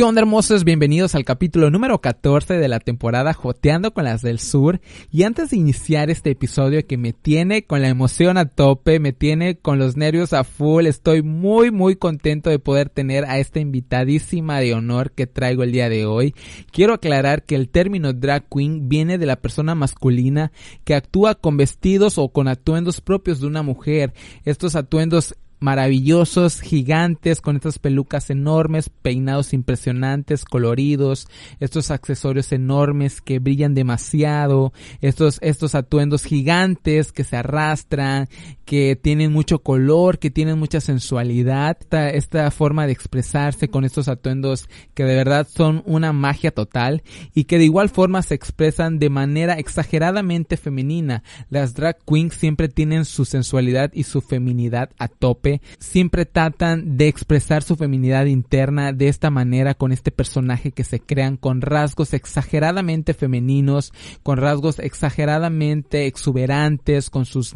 ¿Qué onda hermosos? Bienvenidos al capítulo número 14 de la temporada Joteando con las del Sur. Y antes de iniciar este episodio que me tiene con la emoción a tope, me tiene con los nervios a full, estoy muy muy contento de poder tener a esta invitadísima de honor que traigo el día de hoy. Quiero aclarar que el término drag queen viene de la persona masculina que actúa con vestidos o con atuendos propios de una mujer. Estos atuendos maravillosos, gigantes, con estas pelucas enormes, peinados impresionantes, coloridos, estos accesorios enormes que brillan demasiado, estos, estos atuendos gigantes que se arrastran, que tienen mucho color, que tienen mucha sensualidad, esta, esta forma de expresarse con estos atuendos que de verdad son una magia total y que de igual forma se expresan de manera exageradamente femenina. Las drag queens siempre tienen su sensualidad y su feminidad a tope siempre tratan de expresar su feminidad interna de esta manera con este personaje que se crean con rasgos exageradamente femeninos, con rasgos exageradamente exuberantes, con sus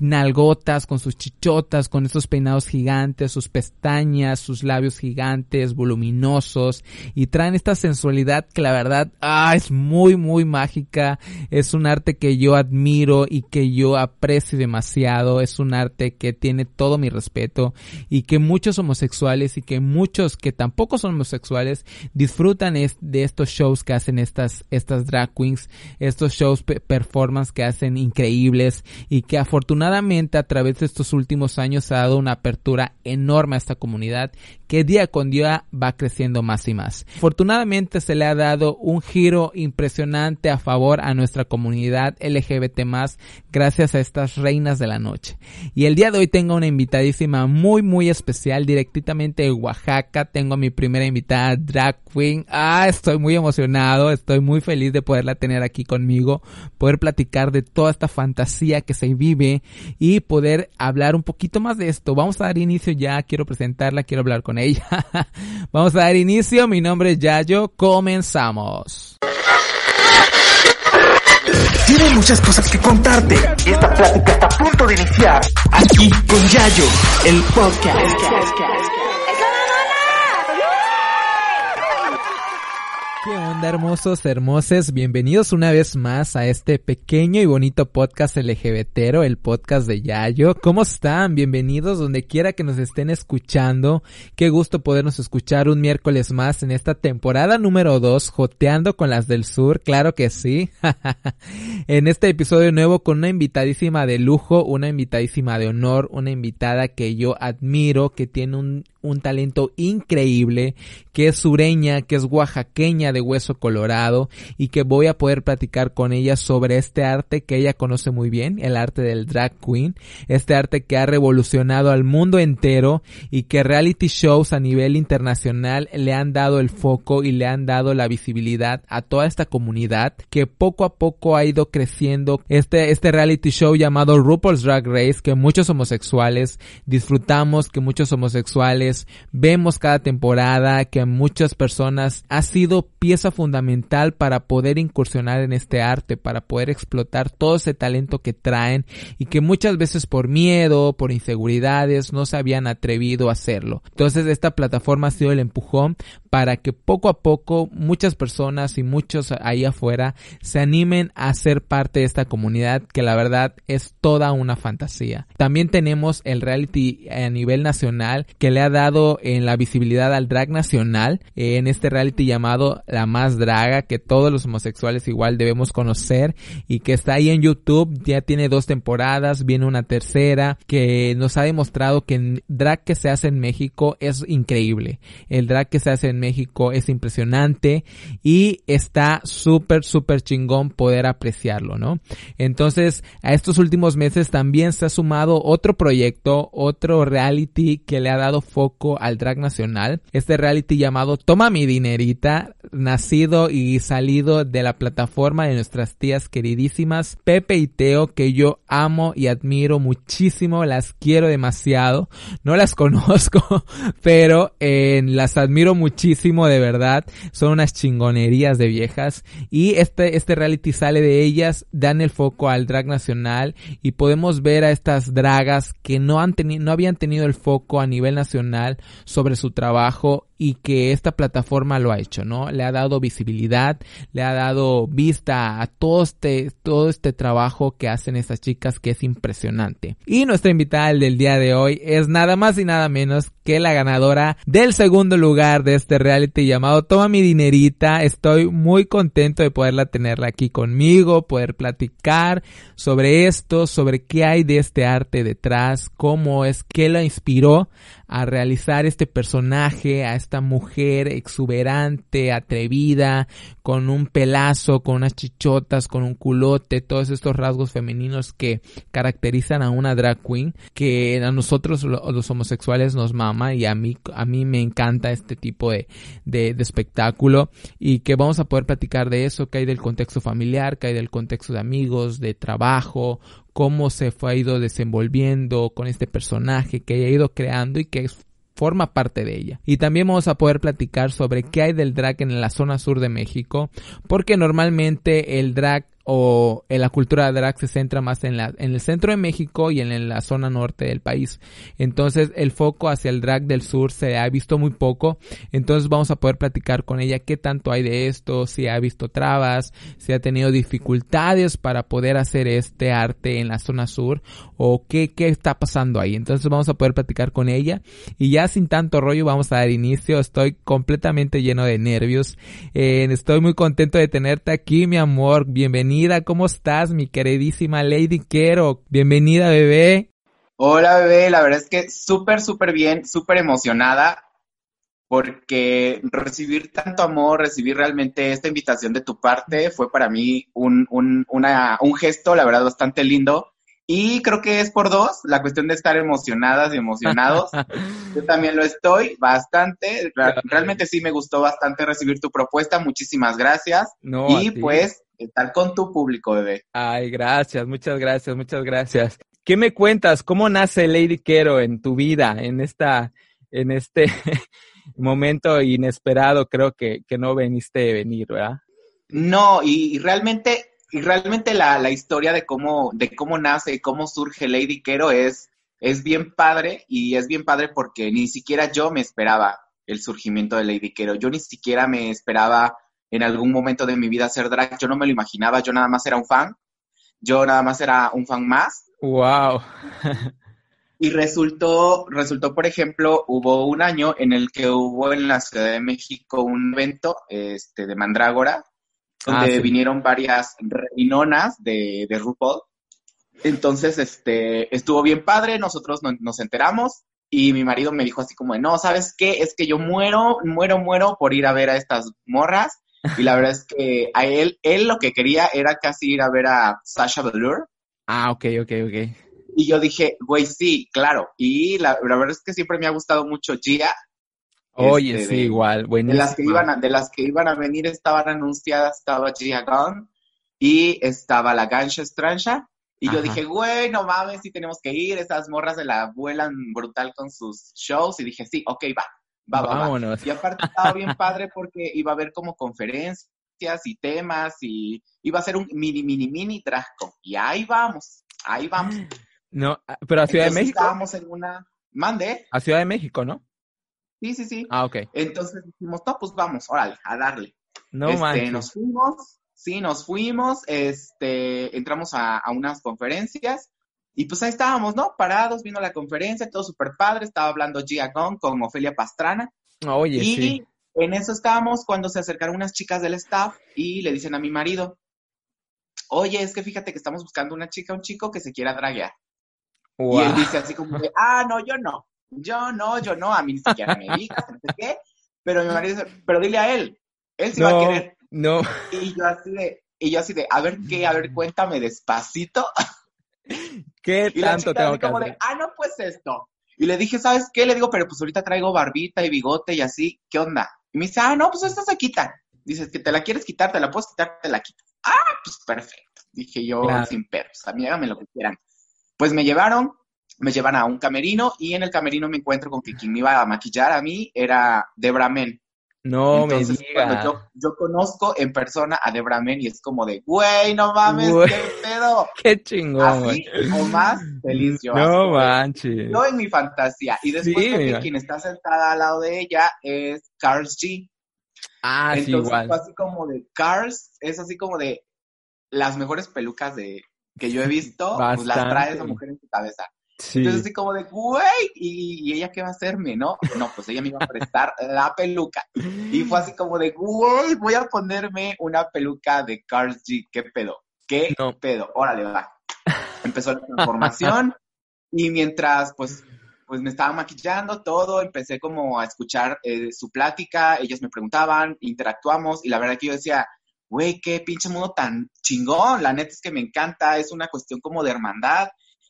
nalgotas, con sus chichotas, con esos peinados gigantes, sus pestañas, sus labios gigantes, voluminosos, y traen esta sensualidad que la verdad, ah, es muy, muy mágica, es un arte que yo admiro y que yo aprecio demasiado, es un arte que tiene todo mi respeto y que muchos homosexuales y que muchos que tampoco son homosexuales disfrutan de estos shows que hacen estas, estas drag queens, estos shows performance que hacen increíbles y que afortunadamente a través de estos últimos años se ha dado una apertura enorme a esta comunidad que día con día va creciendo más y más. Afortunadamente se le ha dado un giro impresionante a favor a nuestra comunidad LGBT más gracias a estas reinas de la noche. Y el día de hoy tengo una invitadísima muy muy especial directamente de Oaxaca. Tengo a mi primera invitada drag queen. Ah, estoy muy emocionado, estoy muy feliz de poderla tener aquí conmigo, poder platicar de toda esta fantasía que se vive y poder hablar un poquito más de esto. Vamos a dar inicio ya, quiero presentarla, quiero hablar con ella. Vamos a dar inicio, mi nombre es Yayo, comenzamos. Tiene muchas cosas que contarte y esta plática está a punto de iniciar aquí con Yayo, el podcast. ¿Qué onda hermosos, hermoses? Bienvenidos una vez más a este pequeño y bonito podcast LGBTero, el podcast de Yayo. ¿Cómo están? Bienvenidos donde quiera que nos estén escuchando. Qué gusto podernos escuchar un miércoles más en esta temporada número 2, joteando con las del sur, claro que sí. en este episodio nuevo con una invitadísima de lujo, una invitadísima de honor, una invitada que yo admiro, que tiene un, un talento increíble, que es sureña, que es oaxaqueña de hueso colorado y que voy a poder platicar con ella sobre este arte que ella conoce muy bien, el arte del drag queen, este arte que ha revolucionado al mundo entero y que reality shows a nivel internacional le han dado el foco y le han dado la visibilidad a toda esta comunidad que poco a poco ha ido creciendo. Este, este reality show llamado RuPaul's Drag Race que muchos homosexuales disfrutamos, que muchos homosexuales vemos cada temporada que a muchas personas ha sido pieza fundamental para poder incursionar en este arte, para poder explotar todo ese talento que traen y que muchas veces por miedo, por inseguridades no se habían atrevido a hacerlo. Entonces esta plataforma ha sido el empujón para que poco a poco muchas personas y muchos ahí afuera se animen a ser parte de esta comunidad que la verdad es toda una fantasía. También tenemos el reality a nivel nacional que le ha dado en la visibilidad al drag nacional en este reality llamado La Más Draga que todos los homosexuales igual debemos conocer y que está ahí en YouTube, ya tiene dos temporadas, viene una tercera que nos ha demostrado que el drag que se hace en México es increíble. El drag que se hace en México es impresionante y está súper, súper chingón poder apreciarlo, ¿no? Entonces, a estos últimos meses también se ha sumado otro proyecto, otro reality que le ha dado foco al drag nacional. Este reality llamado Toma mi dinerita, nacido y salido de la plataforma de nuestras tías queridísimas Pepe y Teo, que yo amo y admiro muchísimo, las quiero demasiado. No las conozco, pero eh, las admiro muchísimo de verdad. Son unas chingonerías de viejas. Y este, este reality sale de ellas, dan el foco al drag nacional y podemos ver a estas dragas que no han no habían tenido el foco a nivel nacional sobre su trabajo y que esta plataforma lo ha hecho, ¿no? Le ha dado visibilidad, le ha dado vista a todo este, todo este trabajo que hacen estas chicas que es impresionante. Y nuestra invitada del día de hoy es nada más y nada menos que la ganadora del segundo lugar de este reality llamado Toma mi dinerita. Estoy muy contento de poderla tenerla aquí conmigo, poder platicar sobre esto, sobre qué hay de este arte detrás, cómo es que la inspiró a realizar este personaje, a esta mujer exuberante, atrevida, con un pelazo, con unas chichotas, con un culote, todos estos rasgos femeninos que caracterizan a una drag queen, que a nosotros los homosexuales nos mama y a mí, a mí me encanta este tipo de, de, de espectáculo y que vamos a poder platicar de eso, que hay del contexto familiar, que hay del contexto de amigos, de trabajo, cómo se fue ido desenvolviendo con este personaje que ha ido creando y que forma parte de ella. Y también vamos a poder platicar sobre qué hay del drag en la zona sur de México, porque normalmente el drag o en la cultura de drag se centra más en, la, en el centro de México y en, la zona norte del país. Entonces el foco hacia el drag del sur se ha visto muy poco. Entonces vamos a poder platicar con ella qué tanto hay de esto, si ha visto trabas, si ha tenido dificultades para poder hacer este arte en la zona sur o qué, qué está pasando ahí. Entonces vamos a poder platicar con ella y ya sin tanto rollo vamos a dar inicio. Estoy completamente lleno de nervios. Eh, estoy muy contento de tenerte aquí, mi amor. Bienvenido ¿cómo estás, mi queridísima Lady Quero? Bienvenida, bebé. Hola, bebé, la verdad es que súper, súper bien, súper emocionada porque recibir tanto amor, recibir realmente esta invitación de tu parte fue para mí un, un, un gesto, la verdad, bastante lindo. Y creo que es por dos, la cuestión de estar emocionadas y emocionados. Yo también lo estoy bastante. Realmente sí me gustó bastante recibir tu propuesta. Muchísimas gracias. y pues estar con tu público, bebé. Ay, gracias, muchas gracias, muchas gracias. ¿Qué me cuentas? ¿Cómo nace Lady Quero en tu vida, en esta, en este momento inesperado? Creo que, que no veniste a venir, ¿verdad? No, y, realmente, y realmente la, la, historia de cómo, de cómo nace y cómo surge Lady Quero es, es bien padre, y es bien padre porque ni siquiera yo me esperaba el surgimiento de Lady Quero. Yo ni siquiera me esperaba en algún momento de mi vida ser drag. Yo no me lo imaginaba, yo nada más era un fan. Yo nada más era un fan más. Wow. y resultó, resultó, por ejemplo, hubo un año en el que hubo en la Ciudad de México un evento este, de Mandrágora, donde ah, vinieron varias reinonas de, de RuPaul. Entonces, este, estuvo bien padre, nosotros nos enteramos y mi marido me dijo así como, no, ¿sabes qué? Es que yo muero, muero, muero por ir a ver a estas morras y la verdad es que a él, él lo que quería era casi ir a ver a Sasha Velour. Ah, ok, ok, ok. Y yo dije, güey, sí, claro. Y la, verdad es que siempre me ha gustado mucho Gia. Oye, este, sí, igual, buenísimo. De las, que iban a, de las que iban a venir estaban anunciadas, estaba Gia Gunn y estaba la Gansha Strancha. Y yo dije, güey, no mames, sí tenemos que ir, esas morras de la vuelan brutal con sus shows. Y dije, sí, ok, va. Va, Vámonos. Y aparte estaba bien padre porque iba a haber como conferencias y temas y iba a ser un mini, mini, mini dragcon. Y ahí vamos, ahí vamos. No, ah, pero a Ciudad de México. Estábamos en una. Mande. A Ciudad de México, ¿no? Sí, sí, sí. Ah, ok. Entonces dijimos, no, pues vamos, órale, a darle. No este, Nos fuimos, sí, nos fuimos, este, entramos a, a unas conferencias y pues ahí estábamos, ¿no? Parados, vino la conferencia, todo súper padre, estaba hablando Gia Gong con Ofelia Pastrana. Oye, y en eso estábamos cuando se acercaron unas chicas del staff y le dicen a mi marido, oye, es que fíjate que estamos buscando una chica, un chico que se quiera draguear. Y él dice así como ah, no, yo no, yo no, yo no, a mí ni siquiera me digas, no sé qué. Pero mi marido dice, pero dile a él, él sí va a querer. No. Y yo así de, y yo así de, a ver qué, a ver, cuéntame despacito. ¿Qué y tanto como de, ah, no, pues esto. Y le dije, ¿sabes qué? Le digo, pero pues ahorita traigo barbita y bigote y así, ¿qué onda? Y me dice, ah, no, pues esto se quita. Dices, que te la quieres quitar, te la puedes quitar, te la quitas. Ah, pues perfecto. Dije yo, sin perros, a mí hágame lo que quieran. Pues me llevaron, me llevan a un camerino y en el camerino me encuentro con que quien me iba a maquillar a mí era Debra Men. No me digas. Yo, yo, conozco en persona a Debra y es como de, güey, no mames, qué pedo. Qué chingón, Así o más feliz yo. No manches. Yo en mi fantasía. Y después que quien está sentada al lado de ella es Carls G. Ah, sí, igual. así como de Cars, es así como de las mejores pelucas de que yo he visto, pues las trae esa mujer en su cabeza. Entonces así como de, güey, ¿y, ella qué va a hacerme, no? No, pues ella me iba a prestar la peluca. Y fue así como de, güey, voy a ponerme una peluca de Carl G, ¿qué pedo? ¿Qué pedo? Órale, va. Empezó la transformación y mientras, pues, pues me estaba maquillando todo, empecé como a escuchar eh, su plática, ellos me preguntaban, interactuamos y la verdad que yo decía, güey, qué pinche mundo tan chingón, la neta es que me encanta, es una cuestión como de hermandad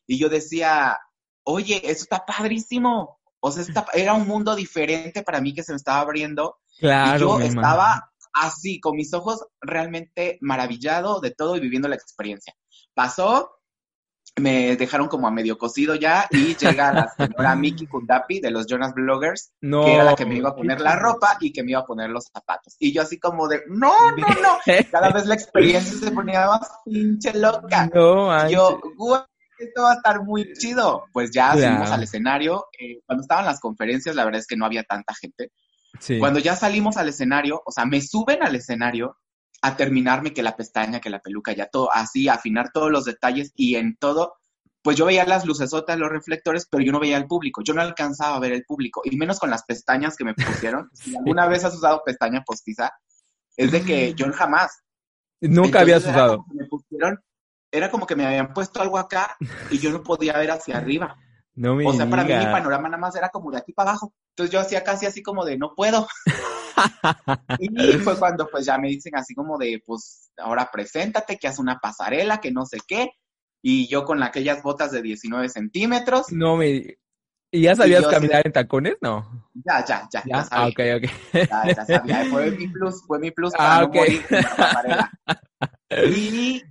y yo decía, oye, eso está padrísimo. O sea, era un mundo diferente para mí que se me estaba abriendo. Claro. Y yo estaba así, con mis ojos realmente maravillado de todo y viviendo la experiencia. Pasó, me dejaron como a medio cocido ya y llega la señora Miki Kundapi de los Jonas Bloggers, que era la que me iba a poner la ropa y que me iba a poner los zapatos. Y yo así como de, no, no, no. Cada vez la experiencia se ponía más pinche loca. No, yo, esto va a estar muy chido. Pues ya salimos al escenario. Eh, cuando estaban las conferencias, la verdad es que no había tanta gente. Cuando ya salimos al escenario, o sea, me suben al escenario a terminarme que la pestaña, que la peluca, ya todo, así, afinar todos los detalles y en todo, pues yo veía las lucesotas, los reflectores, pero yo no veía el público, yo no alcanzaba a ver el público, y menos con las pestañas que me pusieron. si alguna vez has usado pestaña postiza, es de que yo jamás. Nunca habías usado. Me pusieron era como que me habían puesto algo acá y yo no podía ver hacia arriba. No me o sea, para mí mi panorama nada más era como de aquí para abajo. Entonces yo hacía casi así como de no puedo. y fue cuando pues ya me dicen así como de pues ahora preséntate, que haz una pasarela, que no sé qué. Y yo con aquellas botas de 19 centímetros. No me... ¿Y ya sabías caminar en tacones? No. Ya, ya, ya. ¿Ya? sabía. Ah, ok, ok. Ya, ya sabía. Fue mi plus, fue mi plus para ah, no morir en la pasarela. Y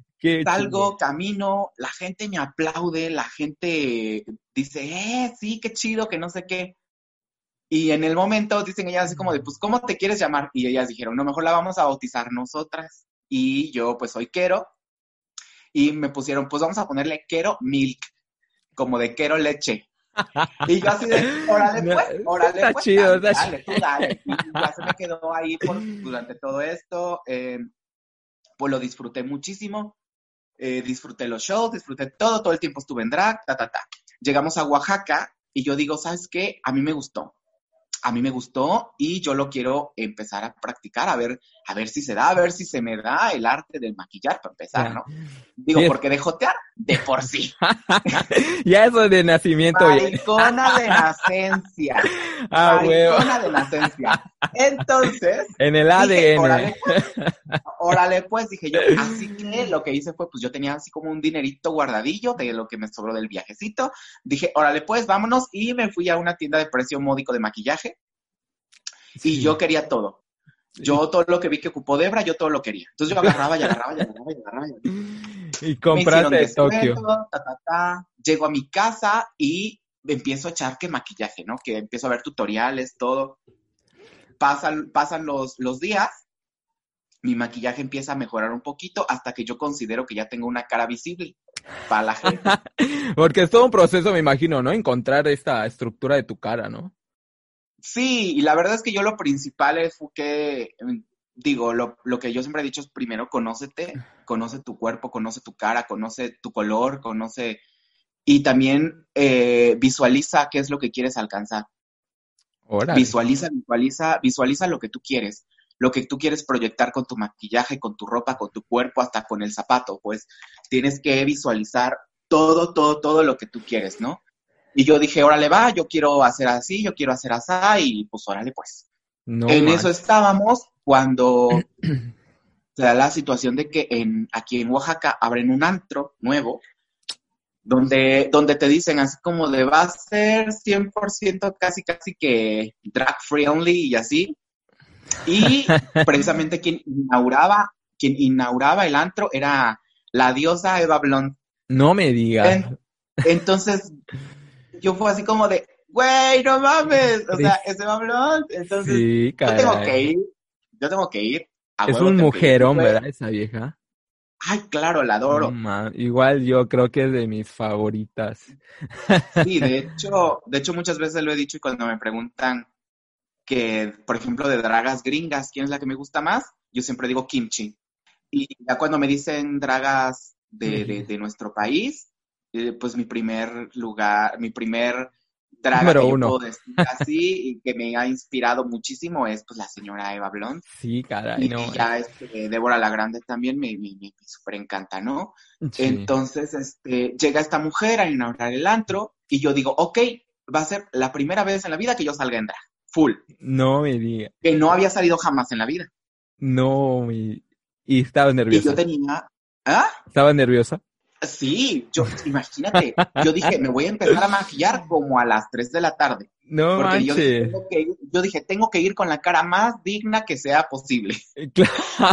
Salgo, camino, la gente me aplaude, la gente dice, eh, sí, qué chido, que no sé qué. Y en el momento dicen ellas así como de, pues, ¿cómo te quieres llamar? Y ellas dijeron, no, mejor la vamos a bautizar nosotras. Y yo, pues, soy Quero. Y me pusieron, pues, vamos a ponerle Quero Milk, como de Quero Leche. Y yo así de, órale pues, órale está pues, chido, dale, dale, tú dale. Y ya se me quedó ahí por, durante todo esto. Eh, pues lo disfruté muchísimo. Eh, disfruté los shows, disfruté todo, todo el tiempo estuve en drag, ta, ta, ta. Llegamos a Oaxaca y yo digo, ¿sabes qué? A mí me gustó a mí me gustó y yo lo quiero empezar a practicar, a ver, a ver si se da, a ver si se me da el arte del maquillar para empezar, ¿no? Digo, porque de jotear, de por sí. ya eso de nacimiento. Maricona de nacencia. Ah, Maricona de nacencia. Entonces. En el ADN. órale, pues, órale, pues, dije yo. Así que lo que hice fue, pues yo tenía así como un dinerito guardadillo de lo que me sobró del viajecito. Dije, órale, pues, vámonos. Y me fui a una tienda de precio módico de maquillaje y yo quería todo. Yo todo lo que vi que ocupó Debra, yo todo lo quería. Entonces yo agarraba y agarraba y agarraba y agarraba. Y, compraste de Tokio. Llego a mi casa y empiezo a echar que maquillaje, ¿no? Que empiezo a ver tutoriales, todo. Pasan, pasan los, los días, mi maquillaje empieza a mejorar un poquito hasta que yo considero que ya tengo una cara visible para la gente. Porque es todo un proceso, me imagino, ¿no? Encontrar esta estructura de tu cara, ¿no? Sí, y la verdad es que yo lo principal es que, digo, lo, lo, que yo siempre he dicho es primero conócete, conoce tu cuerpo, conoce tu cara, conoce tu color, conoce y también eh, visualiza qué es lo que quieres alcanzar. Visualiza, visualiza, visualiza lo que tú quieres, lo que tú quieres proyectar con tu maquillaje, con tu ropa, con tu cuerpo, hasta con el zapato, pues tienes que visualizar todo, todo, todo lo que tú quieres, ¿no? Y yo dije, órale va, yo quiero hacer así, yo quiero hacer así, y pues órale pues. en eso estábamos cuando se da la situación de que en, aquí en Oaxaca abren un antro nuevo, donde, donde te dicen así como de va a ser 100% casi casi que drag friendly y así. Y precisamente quien inauguraba, quien inauguraba el antro era la diosa Eva Blond. No me digas. entonces yo fue así como de, güey, no mames, o sea, ese Bablón, entonces, sí, yo tengo que ir, yo tengo que ir. es un mujerón, ¿verdad? Esa vieja. Ay, claro, la adoro. igual yo creo que es de mis favoritas. Sí, de hecho, de hecho muchas veces lo he dicho y cuando me preguntan que, por ejemplo, de dragas gringas, ¿quién es la que me gusta más? Yo siempre digo kimchi. Y ya cuando me dicen dragas de, de, nuestro país, eh, pues mi primer lugar, mi primer draga que uno. puedo decir así y que me ha inspirado muchísimo es pues la señora Eva Blond. Sí, caray, y ya este, Débora la Grande también me, me, me, súper encanta, ¿no? Entonces, este, llega esta mujer a inaugurar el antro y yo digo, ok, va a ser la primera vez en la vida que yo salga en drag, full. No me diga. Que no había salido jamás en la vida. No, me... y estaba nerviosa. Y yo tenía, ¿ah? ¿Estaba nerviosa? Sí, yo, imagínate, yo dije, me voy a empezar a maquillar como a las 3 de la tarde. No porque yo dije, yo dije, tengo que ir con la cara más digna que sea posible.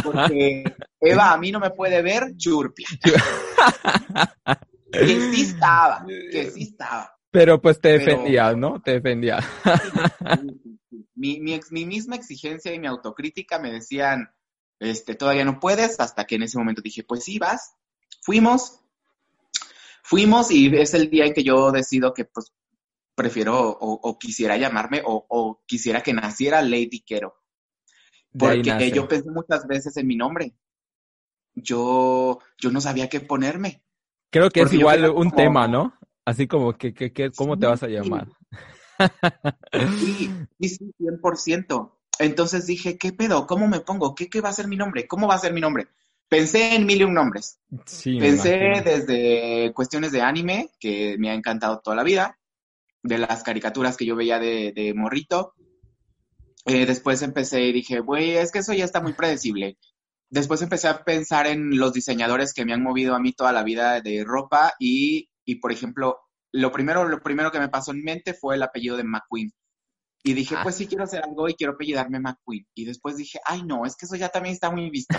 Porque Eva a mí no me puede ver churpia. que sí estaba, que sí estaba. Pero pues te defendías, ¿no? Te defendías. mi, mi, mi misma exigencia y mi autocrítica me decían, este, todavía no puedes, hasta que en ese momento dije, pues sí, vas. Fuimos, Fuimos y es el día en que yo decido que pues prefiero o, quisiera llamarme o, quisiera que naciera Lady Quero. Porque yo pensé muchas veces en mi nombre. Yo, yo no sabía qué ponerme. Creo que es igual un tema, ¿no? Así como que, que, ¿cómo te vas a llamar? Sí, sí, sí, 100%. Entonces dije, ¿qué pedo? ¿Cómo me pongo? ¿Qué, ¿Qué va a ser mi nombre? ¿Cómo va a ser mi nombre? Pensé en mil y un nombres. Pensé desde cuestiones de anime, que me ha encantado toda la vida, de las caricaturas que yo veía de, morrito. Eh, después empecé y dije, güey, es que eso ya está muy predecible. Después empecé a pensar en los diseñadores que me han movido a mí toda la vida de ropa y, y por ejemplo, lo primero, lo primero que me pasó en mente fue el apellido de McQueen. Y dije, ah. pues sí quiero hacer algo y quiero apellidarme McQueen. Y después dije, ay no, es que eso ya también está muy visto.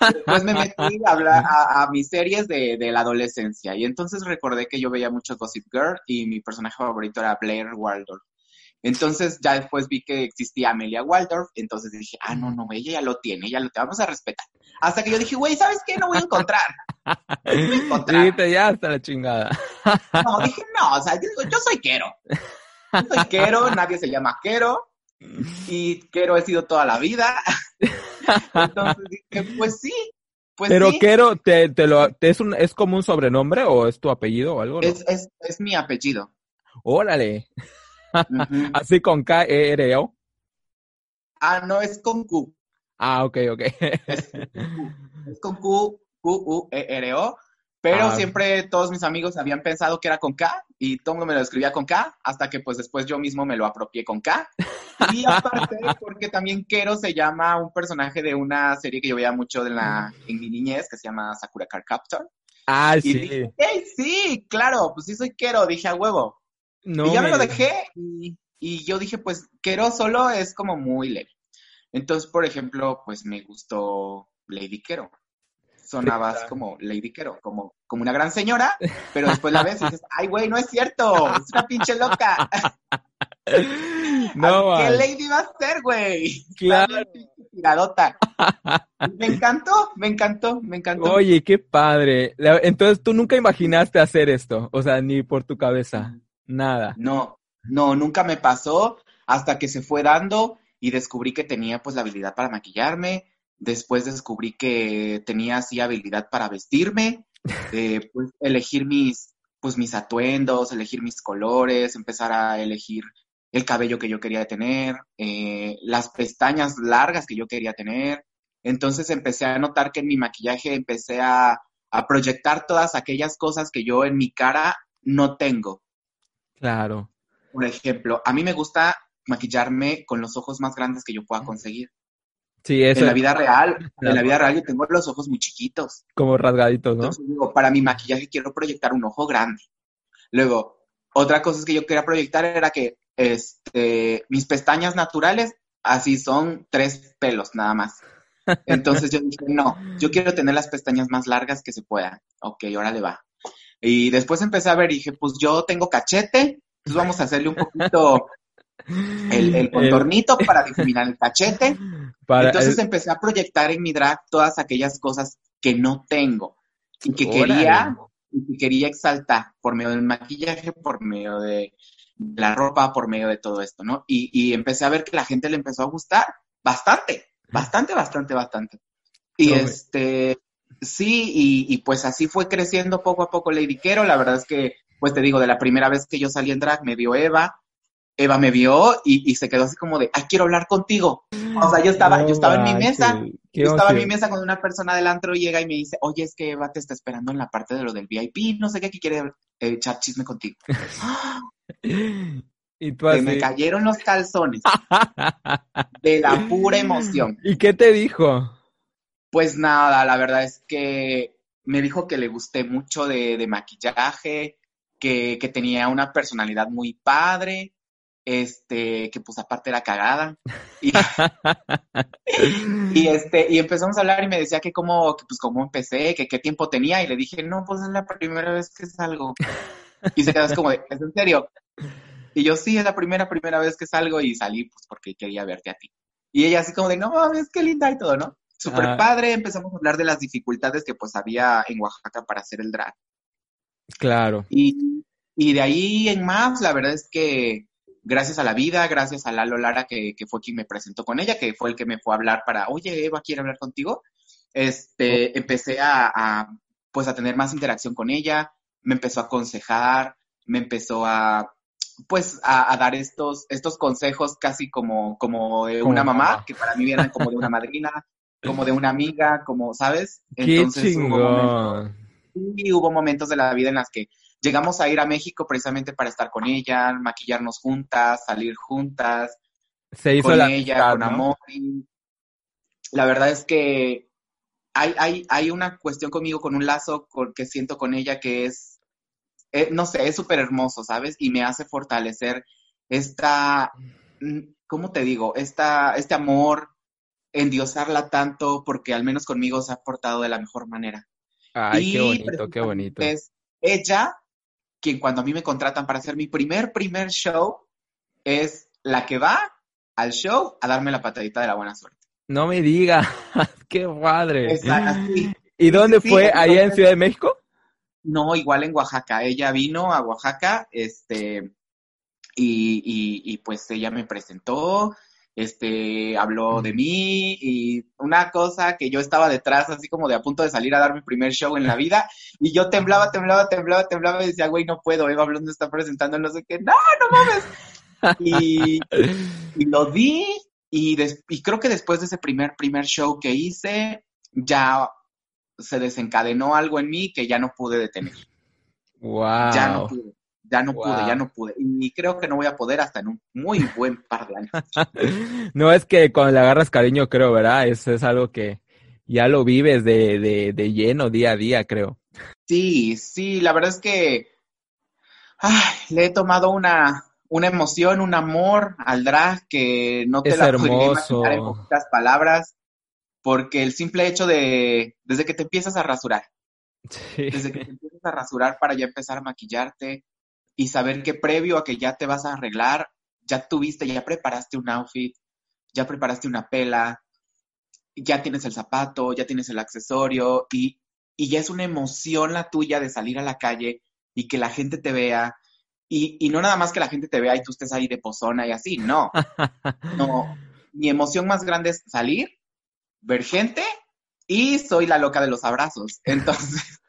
Después me metí a, hablar, a, mis series de, de, la adolescencia y entonces recordé que yo veía mucho Gossip Girl y mi personaje favorito era Blair Waldorf. Entonces ya después vi que existía Amelia Waldorf, entonces dije, ah, no, no, ella ya lo tiene, ya lo te vamos a respetar. Hasta que yo dije, güey, ¿sabes qué? No voy a encontrar. No voy a encontrar. ya hasta la chingada. No, dije, no, o sea, yo, yo soy Quero. Soy Quero, nadie se llama Quero. Y Quero he sido toda la vida. Entonces dije, pues sí. Pues Pero Quero, te, te lo, es, un, ¿es como un sobrenombre o es tu apellido o algo? Es, es, es mi apellido. Órale. Así con K, E, R, O. Ah, no, es con Q. Ah, ok, ok. es, con Q, Q, U, E, R, O. Pero ah. siempre todos mis amigos habían pensado que era con K y todo me lo escribía con K, hasta que pues después yo mismo me lo apropié con K. Y aparte, porque también Kero se llama un personaje de una serie que yo veía mucho de la, en mi niñez, que se llama Sakura Car Captor. Ah, sí. Dije, sí, claro, pues sí soy Kero, dije a huevo. No y ya me... lo dejé y, y yo dije, pues Kero solo es como muy leve. Entonces, por ejemplo, pues me gustó Lady Kero sonabas como Lady Quero, como, como una gran señora, pero después la ves y dices, ay, güey, no es cierto, es una pinche loca. No, ¿Qué Lady va a ser, güey? Claro. Tiradota. Me encantó, me encantó, me encantó. Oye, qué padre. Entonces, ¿tú nunca imaginaste hacer esto? O sea, ni por tu cabeza, nada. No, no, nunca me pasó hasta que se fue dando y descubrí que tenía pues la habilidad para maquillarme, Después descubrí que tenía así habilidad para vestirme, eh, pues elegir mis, pues mis atuendos, elegir mis colores, empezar a elegir el cabello que yo quería tener, eh, las pestañas largas que yo quería tener. Entonces empecé a notar que en mi maquillaje empecé a, a proyectar todas aquellas cosas que yo en mi cara no tengo. Claro. Por ejemplo, a mí me gusta maquillarme con los ojos más grandes que yo pueda conseguir. Sí, eso. En la vida real, en la vida real yo tengo los ojos muy chiquitos. Como rasgaditos, ¿no? Entonces digo, para mi maquillaje quiero proyectar un ojo grande. Luego, otra cosa que yo quería proyectar era que este, mis pestañas naturales así son tres pelos nada más. Entonces yo dije, no, yo quiero tener las pestañas más largas que se puedan. Ok, ahora le va. Y después empecé a ver y dije, pues yo tengo cachete, Entonces vamos a hacerle un poquito el, contornito para difuminar el cachete. Entonces empecé a proyectar en mi drag todas aquellas cosas que no tengo y que quería y que quería exaltar por medio del maquillaje, por medio de la ropa, por medio de todo esto, ¿no? Y, y empecé a ver que la gente le empezó a gustar bastante, bastante, bastante, bastante. Y este, sí, y, y, pues así fue creciendo poco a poco Lady Quero. La verdad es que, pues te digo, de la primera vez que yo salí en drag me vio Eva, Eva me vio y, se quedó así como de, ay, quiero hablar contigo. O sea, yo estaba, yo estaba en mi mesa, yo estaba en mi mesa con una persona del antro y llega y me dice, oye, es que Eva te está esperando en la parte de lo del VIP, no sé qué, que quiere echar chisme contigo. y tú así... me cayeron los calzones de la pura emoción. ¿Y qué te dijo? Pues nada, la verdad es que me dijo que le gusté mucho de, de maquillaje, que, que tenía una personalidad muy padre, este, que pues aparte era cagada. Y, este, y empezamos a hablar y me decía que cómo, pues cómo empecé, que qué tiempo tenía, y le dije, no, pues es la primera vez que salgo. Y se quedó como de, ¿es en serio? Y yo, sí, es la primera, primera vez que salgo y salí pues porque quería verte a ti. Y ella así como de, no mames, qué linda y todo, ¿no? Súper ah. padre, empezamos a hablar de las dificultades que pues había en Oaxaca para hacer el drag. Claro. Y, y de ahí en más, la verdad es que gracias a la vida, gracias a Lalo Lara, que, fue quien me presentó con ella, que fue el que me fue a hablar para, oye, Eva, quiere hablar contigo. Este, empecé a, pues, a tener más interacción con ella, me empezó a aconsejar, me empezó a, pues, a, dar estos, estos consejos casi como, como de una mamá, que para mí eran como de una madrina, como de una amiga, como, ¿sabes? Entonces, Hubo hubo momentos de la vida en las que llegamos a ir a México precisamente para estar con ella, maquillarnos juntas, salir juntas. Se hizo con ella, con amor. La verdad es que hay, hay, hay una cuestión conmigo, con un lazo que siento con ella que es, eh, no sé, es súper hermoso, ¿sabes? Y me hace fortalecer esta, mm, ¿cómo te digo? Esta, este amor, endiosarla tanto, porque al menos conmigo se ha portado de la mejor manera. Ay, qué bonito, qué bonito. Ella quien cuando a mí me contratan para hacer mi primer, primer show, es la que va al show a darme la patadita de la buena suerte. No me diga, qué padre. ¿Y dónde fue? ¿Allá en Ciudad de México? No, igual en Oaxaca. Ella vino a Oaxaca, este, y, y, y pues ella me presentó, este, habló de mí y una cosa que yo estaba detrás, así como de a punto de salir a dar mi primer show en la vida, y yo temblaba, temblaba, temblaba, temblaba y decía, güey, no puedo, Eva Blonde está presentando no sé qué, no, no mames. Y, lo di y, y creo que después de ese primer, primer show que hice, ya se desencadenó algo en mí que ya no pude detener. Wow. Ya no pude ya no pude, ya no pude. Y creo que no voy a poder hasta en un muy buen par de años. no es que cuando le agarras cariño, creo, ¿verdad? Eso es algo que ya lo vives de, de, de lleno día a día, creo. Sí, sí, la verdad es que le he tomado una, una emoción, un amor al drag que no te la hermoso. podría en pocas palabras, porque el simple hecho de, desde que te empiezas a rasurar, desde que te empiezas a rasurar para ya empezar a maquillarte, y saber que previo a que ya te vas a arreglar, ya tuviste, ya preparaste un outfit, ya preparaste una pela, ya tienes el zapato, ya tienes el accesorio y, y ya es una emoción la tuya de salir a la calle y que la gente te vea. Y, y no nada más que la gente te vea y tú estés ahí de pozona y así, no. No, mi emoción más grande es salir, ver gente y soy la loca de los abrazos. Entonces,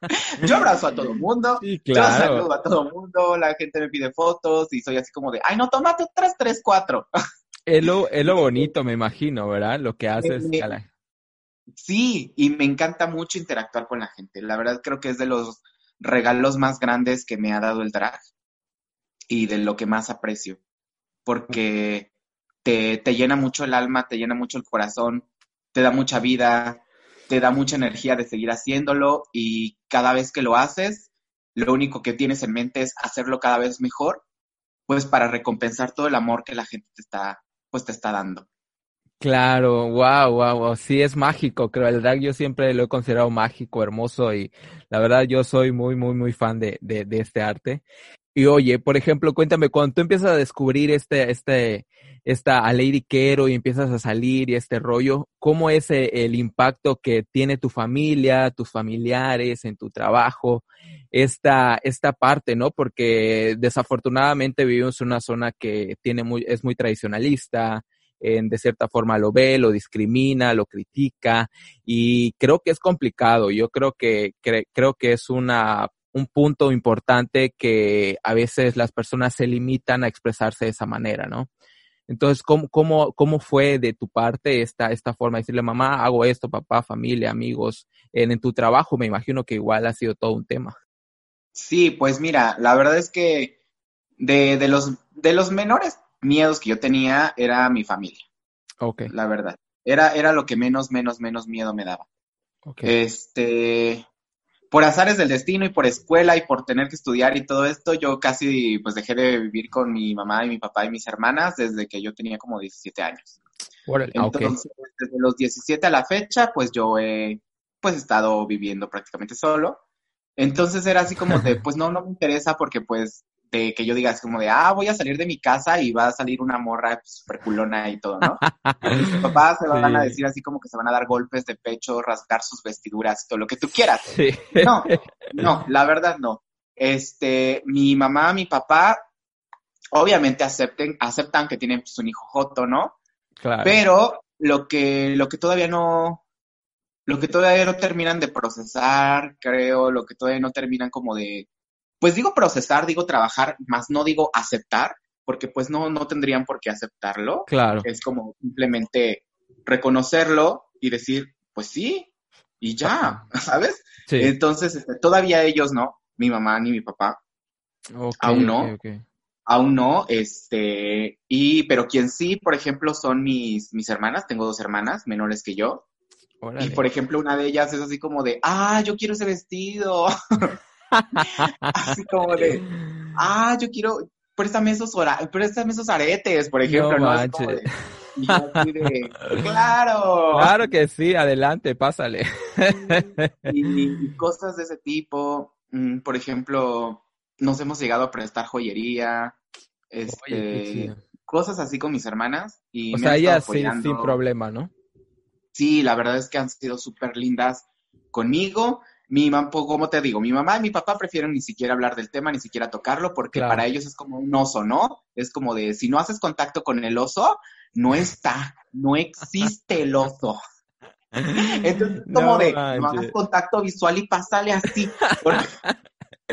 yo abrazo a todo el mundo, yo saludo a todo el mundo, la gente me pide fotos y soy así como de, ay, no, tómate tres, tres, cuatro. Es lo, es lo bonito, me imagino, ¿verdad? Lo que haces. Sí, y me encanta mucho interactuar con la gente. La verdad creo que es de los regalos más grandes que me ha dado el drag y de lo que más aprecio, porque te, te llena mucho el alma, te llena mucho el corazón, te da mucha vida, te da mucha energía de seguir haciéndolo y cada vez que lo haces, lo único que tienes en mente es hacerlo cada vez mejor, pues para recompensar todo el amor que la gente te está, pues te está dando. Claro, wow, wow, sí es mágico, creo, el drag yo siempre lo he considerado mágico, hermoso y la verdad yo soy muy, muy, muy fan de, de, de este arte. Y oye, por ejemplo, cuéntame, cuando tú empiezas a descubrir este, este, esta a Lady Quero y empiezas a salir y este rollo, ¿cómo es e, el, impacto que tiene tu familia, tus familiares, en tu trabajo, esta, esta parte, ¿no? Porque desafortunadamente vivimos en una zona que tiene muy, es muy tradicionalista, en, de cierta forma lo ve, lo discrimina, lo critica y creo que es complicado. Yo creo que, creo que es una un punto importante que a veces las personas se limitan a expresarse de esa manera, ¿no? Entonces, ¿cómo, cómo, cómo fue de tu parte esta, esta forma de decirle, mamá, hago esto, papá, familia, amigos? En, en tu trabajo me imagino que igual ha sido todo un tema. Sí, pues mira, la verdad es que de, de, los, de los menores miedos que yo tenía era mi familia. Ok. La verdad. Era, era lo que menos, menos, menos miedo me daba. Okay. Este, por azares del destino y por escuela y por tener que estudiar y todo esto, yo casi pues dejé de vivir con mi mamá y mi papá y mis hermanas desde que yo tenía como 17 años. Entonces, desde los 17 a la fecha, pues yo he pues estado viviendo prácticamente solo. Entonces era así como de, pues no, no me interesa porque pues de que yo diga así como de, ah, voy a salir de mi casa y va a salir una morra super culona y todo, ¿no? mis papás se van a decir así como que se van a dar golpes de pecho, rasgar sus vestiduras, todo lo que tú quieras. No, no, la verdad no. Este, mi mamá, mi papá, obviamente acepten, aceptan que tienen pues, un hijo joto, ¿no? Claro. Pero lo que, lo que todavía no, lo que todavía no terminan de procesar, creo, lo que todavía no terminan como de, pues digo procesar, digo trabajar, más no digo aceptar, porque pues no, no tendrían por qué aceptarlo. Claro. Es como simplemente reconocerlo y decir, pues sí, y ya, ¿sabes? Sí. Entonces, este, todavía ellos no, mi mamá ni mi papá, aún no. Aún no, este, y, pero quien sí, por ejemplo, son mis, mis hermanas, tengo dos hermanas menores que yo, y por ejemplo, una de ellas es así como de, ah, yo quiero ese vestido. Así como de, ah, yo quiero, préstame esos, préstame esos aretes, por ejemplo. No, claro. Claro que sí, adelante, pásale. y, cosas de ese tipo. Mm, por ejemplo, nos hemos llegado a prestar joyería. Este, cosas así con mis hermanas. Y o sea, ellas sin, sin problema, ¿no? Sí, la verdad es que han sido súper lindas conmigo. Mi mamá, como te digo, mi mamá y mi papá prefieren ni siquiera hablar del tema, ni siquiera tocarlo, porque para ellos es como un oso, ¿no? Es como de, si no haces contacto con el oso, no está, no existe el oso. Entonces, como de, no hagas contacto visual y pásale así.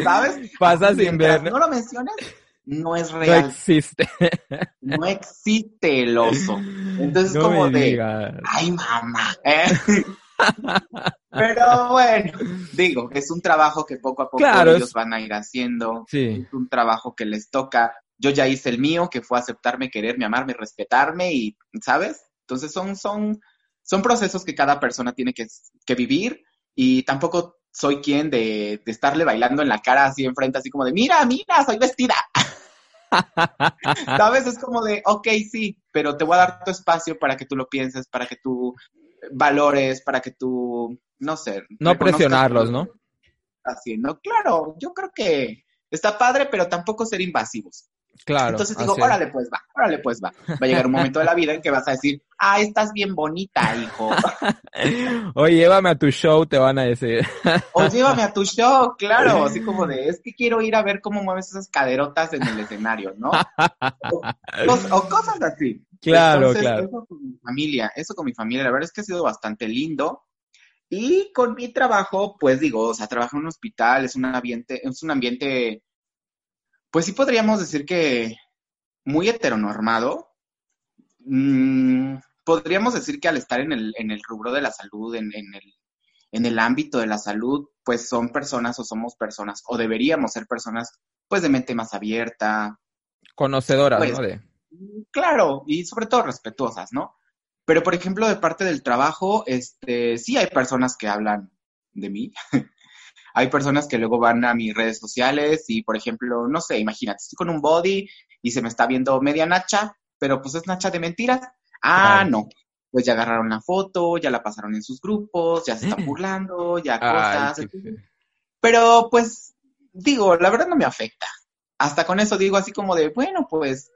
¿Sabes? Pasa sin ver. No lo menciones, no es real. No existe. No existe el oso. Entonces, como de, ay, mamá. ¿eh? Pero bueno, digo, es un trabajo que poco a poco ellos van a ir haciendo. Es un trabajo que les toca. Yo ya hice el mío, que fue aceptarme, quererme, amarme, respetarme y, ¿sabes? Entonces son, son, son procesos que cada persona tiene que, que vivir y tampoco soy quien de, de, estarle bailando en la cara así enfrente, así como de, mira, mira, soy vestida. ¿Sabes? Es como de, ok, sí, pero te voy a dar tu espacio para que tú lo pienses, para que tú valores, para que tú, no sé. No presionarlos, ¿no? Así, ¿no? Claro, yo creo que está padre, pero tampoco ser invasivos. Claro. Entonces digo, órale pues va, órale pues va. Va a llegar un momento de la vida en que vas a decir, ah, estás bien bonita, hijo. Oye, llévame a tu show, te van a decir. o llévame a tu show, claro. Así como de, es que quiero ir a ver cómo mueves esas caderotas en el escenario, ¿no? o cosas así. Claro, claro. Eso con mi familia, eso con mi familia, la verdad es que ha sido bastante lindo. Y con mi trabajo, pues digo, o sea, trabajo en un hospital, es un ambiente, es un ambiente, pues sí podríamos decir que muy heteronormado. Mm, podríamos decir que al estar en el, en el rubro de la salud, en, en, el, en el ámbito de la salud, pues son personas o somos personas, o deberíamos ser personas, pues de mente más abierta. Conocedoras, pues, ¿no? De claro, y sobre todo respetuosas, ¿no? Pero, por ejemplo, de parte del trabajo, este, sí hay personas que hablan de mí. hay personas que luego van a mis redes sociales y, por ejemplo, no sé, imagínate, estoy con un body y se me está viendo media nacha, pero pues es nacha de mentiras. Ah, no. Pues ya agarraron la foto, ya la pasaron en sus grupos, ya se están burlando, ya cosas. Pero, pues, digo, la verdad no me afecta. hasta con eso digo así como de, bueno, pues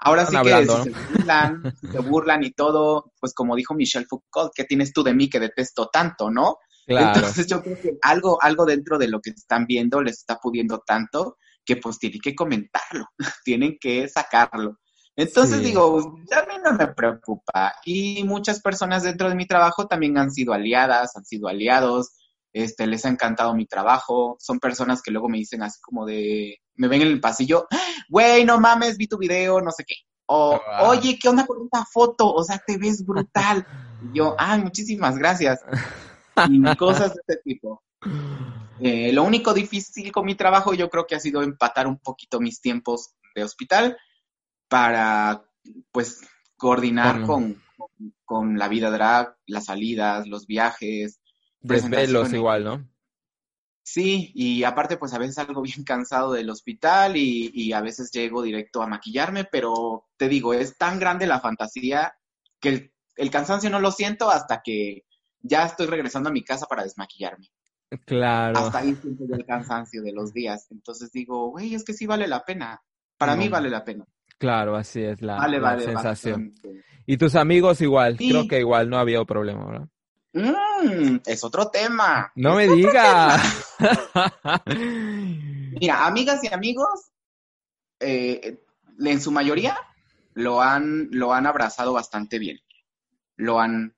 ahora sí que se burlan, se burlan y todo, pues como dijo Michelle Foucault, ¿qué tienes tú de mí que detesto tanto, no? Entonces yo creo que algo, algo dentro de lo que están viendo les está pudiendo tanto que pues tienen que comentarlo, tienen que sacarlo. Entonces digo, a mí no me preocupa. Y muchas personas dentro de mi trabajo también han sido aliadas, han sido aliados, este, les ha encantado mi trabajo. Son personas que luego me dicen así como de, me ven en el pasillo, güey, no mames, vi tu video, no sé qué. O, oye, ¿qué onda con esta foto? O sea, te ves brutal. Y yo, ay, muchísimas gracias. Y cosas de este tipo. Eh, lo único difícil con mi trabajo yo creo que ha sido empatar un poquito mis tiempos de hospital para, pues, coordinar con, con, la vida drag, las salidas, los viajes. Desvelos igual, ¿no? Sí, y aparte pues a veces salgo bien cansado del hospital y, y, a veces llego directo a maquillarme, pero te digo, es tan grande la fantasía que el, el cansancio no lo siento hasta que ya estoy regresando a mi casa para desmaquillarme. Claro. Hasta ahí siento el cansancio de los días. Entonces digo, güey, es que sí vale la pena. Para mí vale la pena. Claro, así es la, sensación. Y tus amigos igual, creo que igual no había problema, ¿verdad? Mm, es otro tema. No me digas. Mira, amigas y amigos, eh, en su mayoría lo han, lo han abrazado bastante bien. Lo han,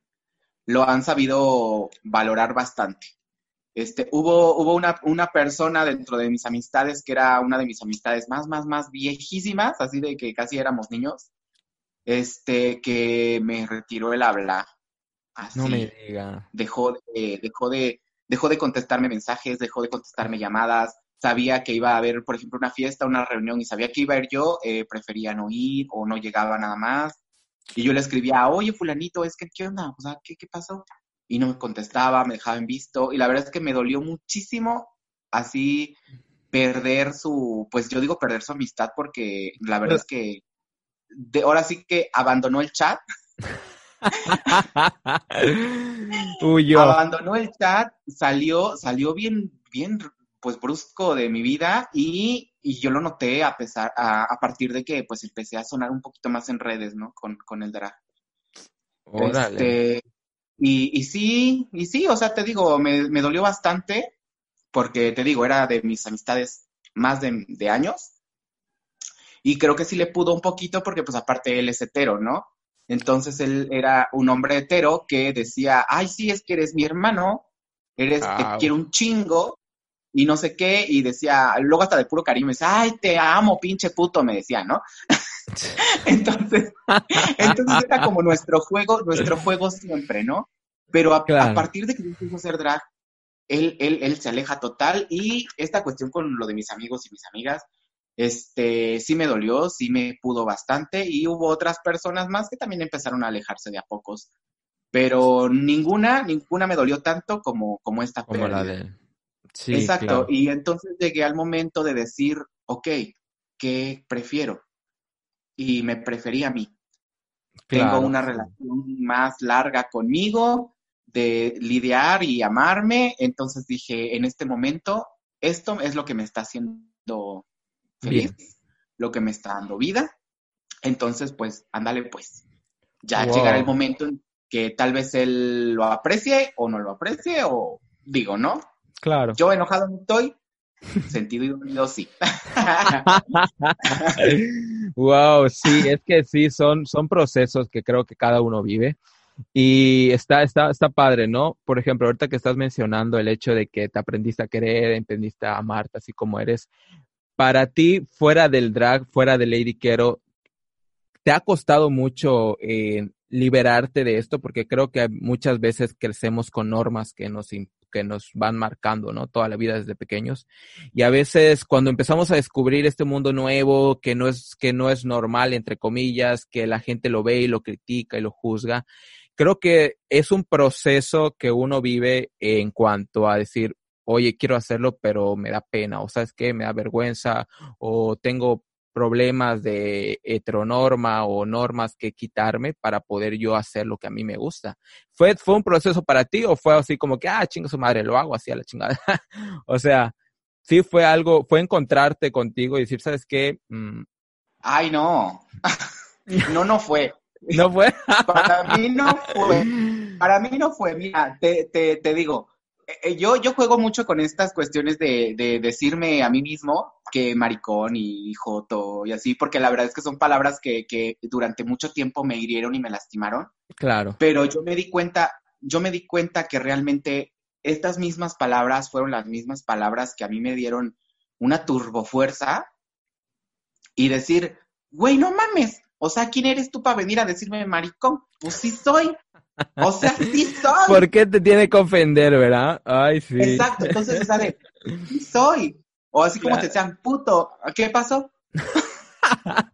lo han sabido valorar bastante. Este, hubo, hubo una, una, persona dentro de mis amistades que era una de mis amistades más, más, más viejísimas, así de que casi éramos niños, este, que me retiró el habla. Así. No me diga. Dejó de, dejó de, dejó de contestarme mensajes, dejó de contestarme llamadas, sabía que iba a haber, por ejemplo, una fiesta, una reunión y sabía que iba a ir yo, eh, prefería no ir o no llegaba nada más. Y yo le escribía, oye, fulanito, es que, ¿qué onda? O sea, ¿qué, qué pasó? y no me contestaba, me dejaba en visto y la verdad es que me dolió muchísimo así perder su, pues yo digo perder su amistad porque la verdad es que de, ahora sí que abandonó el chat. Abandonó el chat, salió, salió bien, bien, pues brusco de mi vida y, y yo lo noté a pesar, a, a, partir de que pues empecé a sonar un poquito más en redes, ¿no? Con, con el drag. Este, y, y sí, y sí, o sea, te digo, me, me, dolió bastante porque, te digo, era de mis amistades más de, de, años. Y creo que sí le pudo un poquito porque, pues, aparte él es hetero, ¿no? Entonces él era un hombre hetero que decía, ay, sí, es que eres mi hermano, eres, te quiero un chingo, y no sé qué, y decía, luego hasta de puro cariño, me decía, ay, te amo, pinche puto, me decía, ¿no? entonces, entonces era como nuestro juego, nuestro juego siempre, ¿no? Pero a, partir de que yo empiezo a hacer drag, él, él, él se aleja total y esta cuestión con lo de mis amigos y mis amigas, este, sí me dolió, sí me pudo bastante y hubo otras personas más que también empezaron a alejarse de a pocos, pero ninguna, ninguna me dolió tanto como, como esta como la de Sí, Exacto, y entonces llegué al momento de decir, ok, ¿qué prefiero? Y me preferí a mí. Tengo una relación más larga conmigo, de lidiar y amarme, entonces dije, en este momento, esto es lo que me está haciendo feliz, lo que me está dando vida, entonces pues, ándale pues, ya llegará el momento en que tal vez él lo aprecie o no lo aprecie, o digo, ¿no? Claro. Yo enojado no estoy, sentido y dolido sí. wow, sí, es que sí, son, son procesos que creo que cada uno vive. Y está, está, está padre, ¿no? Por ejemplo, ahorita que estás mencionando el hecho de que te aprendiste a querer, aprendiste a amarte así como eres, para ti, fuera del drag, fuera de Lady Quero, ¿te ha costado mucho eh, liberarte de esto? Porque creo que muchas veces crecemos con normas que nos, que nos van marcando, ¿no? Toda la vida desde pequeños. Y a veces cuando empezamos a descubrir este mundo nuevo, que no es, que no es normal, entre comillas, que la gente lo ve y lo critica y lo juzga, creo que es un proceso que uno vive en cuanto a decir, oye, quiero hacerlo, pero me da pena, o sabes qué, me da vergüenza, o tengo problemas de heteronorma o normas que quitarme para poder yo hacer lo que a mí me gusta. ¿Fue, fue un proceso para ti o fue así como que, ah, chingo su madre, lo hago así a la chingada? o sea, sí fue algo, fue encontrarte contigo y decir, ¿sabes qué? Mm. Ay, no. no, no fue. ¿No fue? Para mí no fue. Para mí no fue. Mira, te, te, te digo, yo, yo juego mucho con estas cuestiones de, de, decirme a mí mismo que maricón y joto y así, porque la verdad es que son palabras que, que durante mucho tiempo me hirieron y me lastimaron. Claro. Pero yo me di cuenta, yo me di cuenta que realmente estas mismas palabras fueron las mismas palabras que a mí me dieron una turbofuerza y decir, güey, no mames, o sea, ¿quién eres tú para venir a decirme maricón? Pues sí soy. O sea, sí soy. ¿Por qué te tiene que ofender, verdad? Ay, sí. Exacto, entonces, ¿sabes? Sí soy. O así como te decían, puto, ¿qué pasó?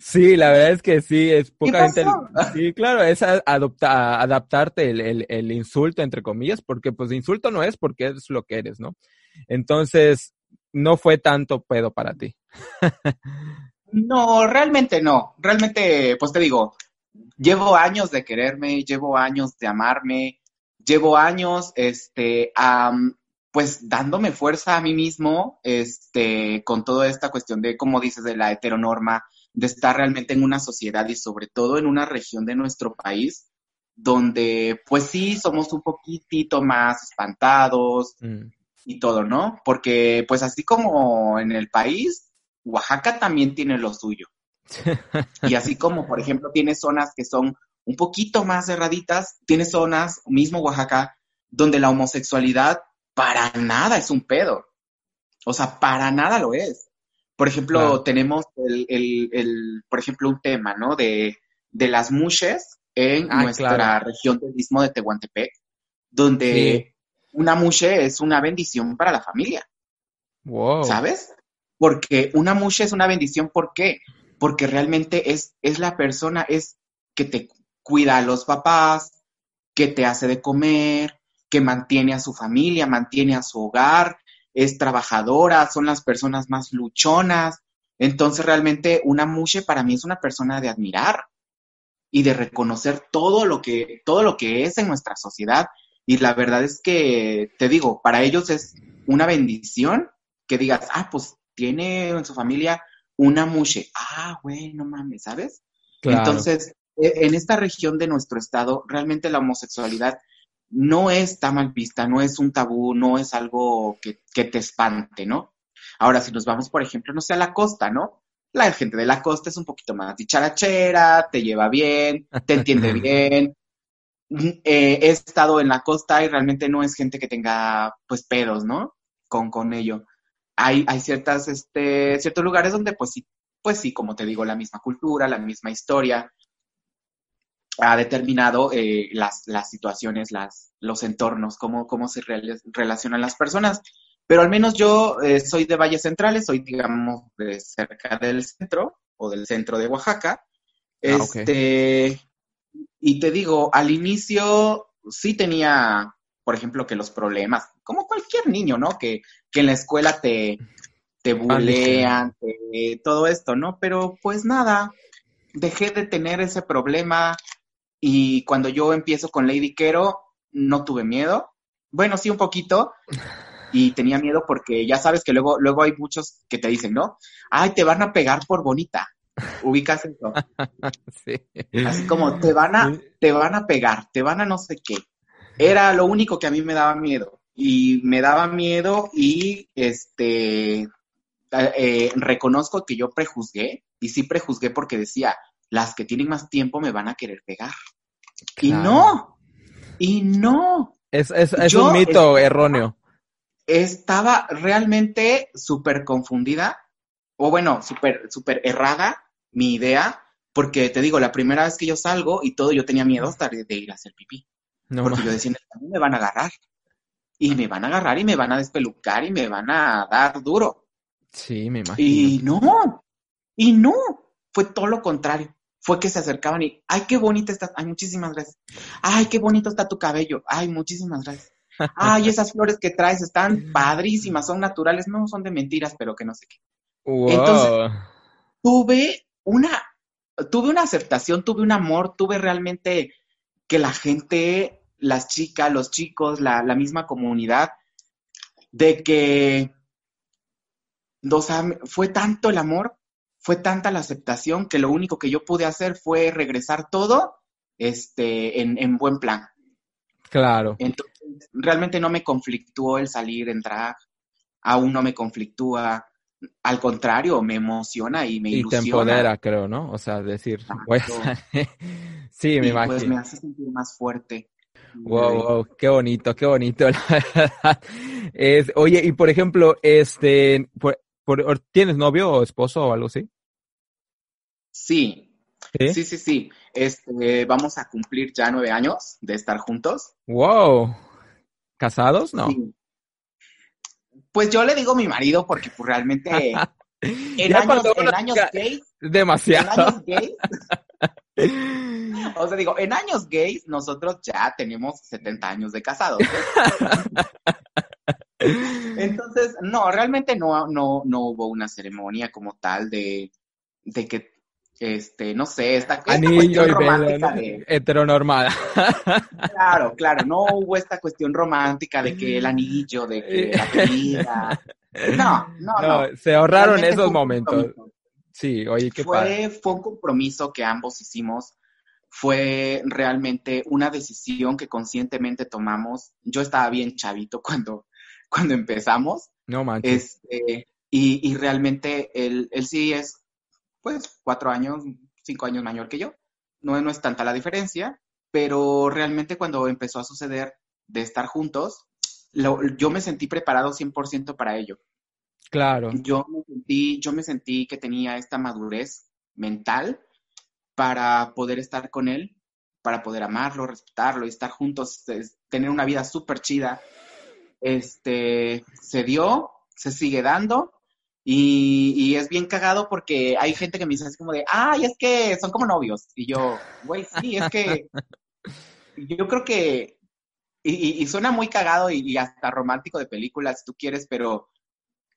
Sí, la verdad es que sí, es poca gente. Sí, claro, es adopta, adaptarte el, el, insulto, entre comillas, porque pues insulto no es porque es lo que eres, ¿no? Entonces, no fue tanto pedo para ti. no, realmente no. Realmente, pues te digo, llevo años de quererme, llevo años de amarme, llevo años, este, pues dándome fuerza a mí mismo, este, con toda esta cuestión de, como dices, de la heteronorma, de estar realmente en una sociedad y sobre todo en una región de nuestro país donde pues sí somos un poquitito más espantados mm. y todo, ¿no? Porque pues así como en el país, Oaxaca también tiene lo suyo. Y así como, por ejemplo, tiene zonas que son un poquito más cerraditas, tiene zonas, mismo Oaxaca, donde la homosexualidad para nada es un pedo. O sea, para nada lo es. Por ejemplo, tenemos el, por ejemplo, un tema, ¿no? De, las mushes en ah, nuestra región del Istmo de Tehuantepec, donde una mushe es una bendición para la familia. Wow. ¿Sabes? Porque una mushe es una bendición, ¿por qué? Porque realmente es, es la persona, es que te cuida a los papás, que te hace de comer, que mantiene a su familia, mantiene a su hogar, es trabajadora, son las personas más luchonas. Entonces realmente una mushe para mí es una persona de admirar y de reconocer todo lo que, todo lo que es en nuestra sociedad. Y la verdad es que, te digo, para ellos es una bendición que digas, ah, pues tiene en su familia una mushe. Ah, güey, no mames, ¿sabes? Entonces, e, en esta región de nuestro estado, realmente la homosexualidad no está mal vista, no es un tabú, no es algo que, te espante, ¿no? Ahora, si nos vamos, por ejemplo, no sé, a la costa, ¿no? La gente de la costa es un poquito más dicharachera, te lleva bien, te entiende bien. Eh, he estado en la costa y realmente no es gente que tenga, pues, pedos, ¿no? Con, con ello. Hay, hay ciertas, este, ciertos lugares donde, pues sí, pues sí, como te digo, la misma cultura, la misma historia, ha determinado eh, las, las, situaciones, las, los entornos, cómo, cómo se relacionan las personas. Pero al menos yo eh, soy de Valles Centrales, soy, digamos, de cerca del centro o del centro de Oaxaca. Ah, este, Y te digo, al inicio sí tenía, por ejemplo, que los problemas, como cualquier niño, ¿no? Que, que en la escuela te, te bulean, todo esto, ¿no? Pero pues nada, dejé de tener ese problema, y cuando yo empiezo con Lady Quero, no tuve miedo. Bueno, sí, un poquito. Y tenía miedo porque ya sabes que luego, luego hay muchos que te dicen, ¿no? Ay, te van a pegar por bonita. Ubicas eso. sí. Así como te van a, te van a pegar, te van a no sé qué. Era lo único que a mí me daba miedo. Y me daba miedo y este eh, reconozco que yo prejuzgué, y sí prejuzgué porque decía, las que tienen más tiempo me van a querer pegar. Y no, y no. Es, es, un mito erróneo. Estaba realmente súper confundida, o bueno, súper, súper errada mi idea, porque te digo, la primera vez que yo salgo y todo, yo tenía miedo hasta de, ir a hacer pipí. No, porque yo decía, me van a agarrar. Y me van a agarrar y me van a despelucar y me van a dar duro. Sí, me imagino. Y no, y no, fue todo lo contrario fue que se acercaban y, ay, qué bonita estás, ay, muchísimas gracias. Ay, qué bonito está tu cabello, ay, muchísimas gracias. Ay, esas flores que traes están padrísimas, son naturales, no son de mentiras, pero que no sé qué. Entonces, tuve una, tuve una aceptación, tuve un amor, tuve realmente que la gente, las chicas, los chicos, la, la misma comunidad, de que o sea, fue tanto el amor, fue tanta la aceptación que lo único que yo pude hacer fue regresar todo este, en, en buen plan. Claro. Entonces, realmente no me conflictuó el salir en drag, aún no me conflictúa, al contrario, me emociona y me ilusiona. Y te empodera, creo, ¿no? O sea, decir, voy a sí, me imagino. Pues me hace sentir más fuerte. Wow, wow, qué bonito, qué bonito, la verdad. Es, oye, y por ejemplo, este, por, ¿tienes novio o esposo o algo así? Sí, sí, sí, sí. Este, vamos a cumplir ya nueve años de estar juntos. Wow. ¿Casados? No. Pues yo le digo mi marido porque pues realmente en, años, en años gays. Demasiado. En años gays. O sea, digo, en años gays nosotros ya tenemos 70 años de casados. Entonces, no, realmente no, no, no hubo una ceremonia como tal de, de que este, no sé, esta, cuestión romántica de... Heteronormada. Claro, claro, no hubo esta cuestión romántica de que el anillo, de que la querida. No, no, no. Se ahorraron esos momentos. Sí, oye, qué fue, Fue un compromiso que ambos hicimos. Fue realmente una decisión que conscientemente tomamos. Yo estaba bien chavito cuando, cuando empezamos. No manches. Este, y, y realmente él, él sí es pues cuatro años, cinco años mayor que yo. No, no es tanta la diferencia, pero realmente cuando empezó a suceder de estar juntos, yo me sentí preparado 100% para ello. Claro. Yo me, sentí, yo me sentí que tenía esta madurez mental para poder estar con él, para poder amarlo, respetarlo y estar juntos, tener una vida súper chida. Este, se dio, se sigue dando y, es bien cagado porque hay gente que me dice así como de, ay, es que son como novios. Y yo, güey, sí, es que yo creo que, y, suena muy cagado y, hasta romántico de películas si tú quieres, pero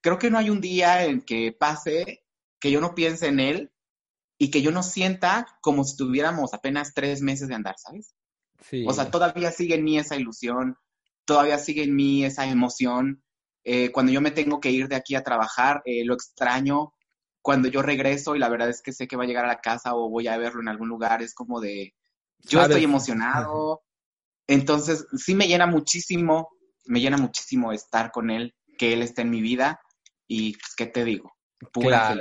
creo que no hay un día en que pase que yo no piense en él y que yo no sienta como si tuviéramos apenas tres meses de andar, ¿sabes? Sí. O sea, todavía sigue en mí esa ilusión, todavía sigue en mí esa emoción eh, cuando yo me tengo que ir de aquí a trabajar, eh, lo extraño. Cuando yo regreso y la verdad es que sé que va a llegar a la casa o voy a verlo en algún lugar, es como de, yo estoy emocionado. Entonces, sí me llena muchísimo, me llena muchísimo estar con él, que él esté en mi vida y, pues, ¿qué te digo? Pura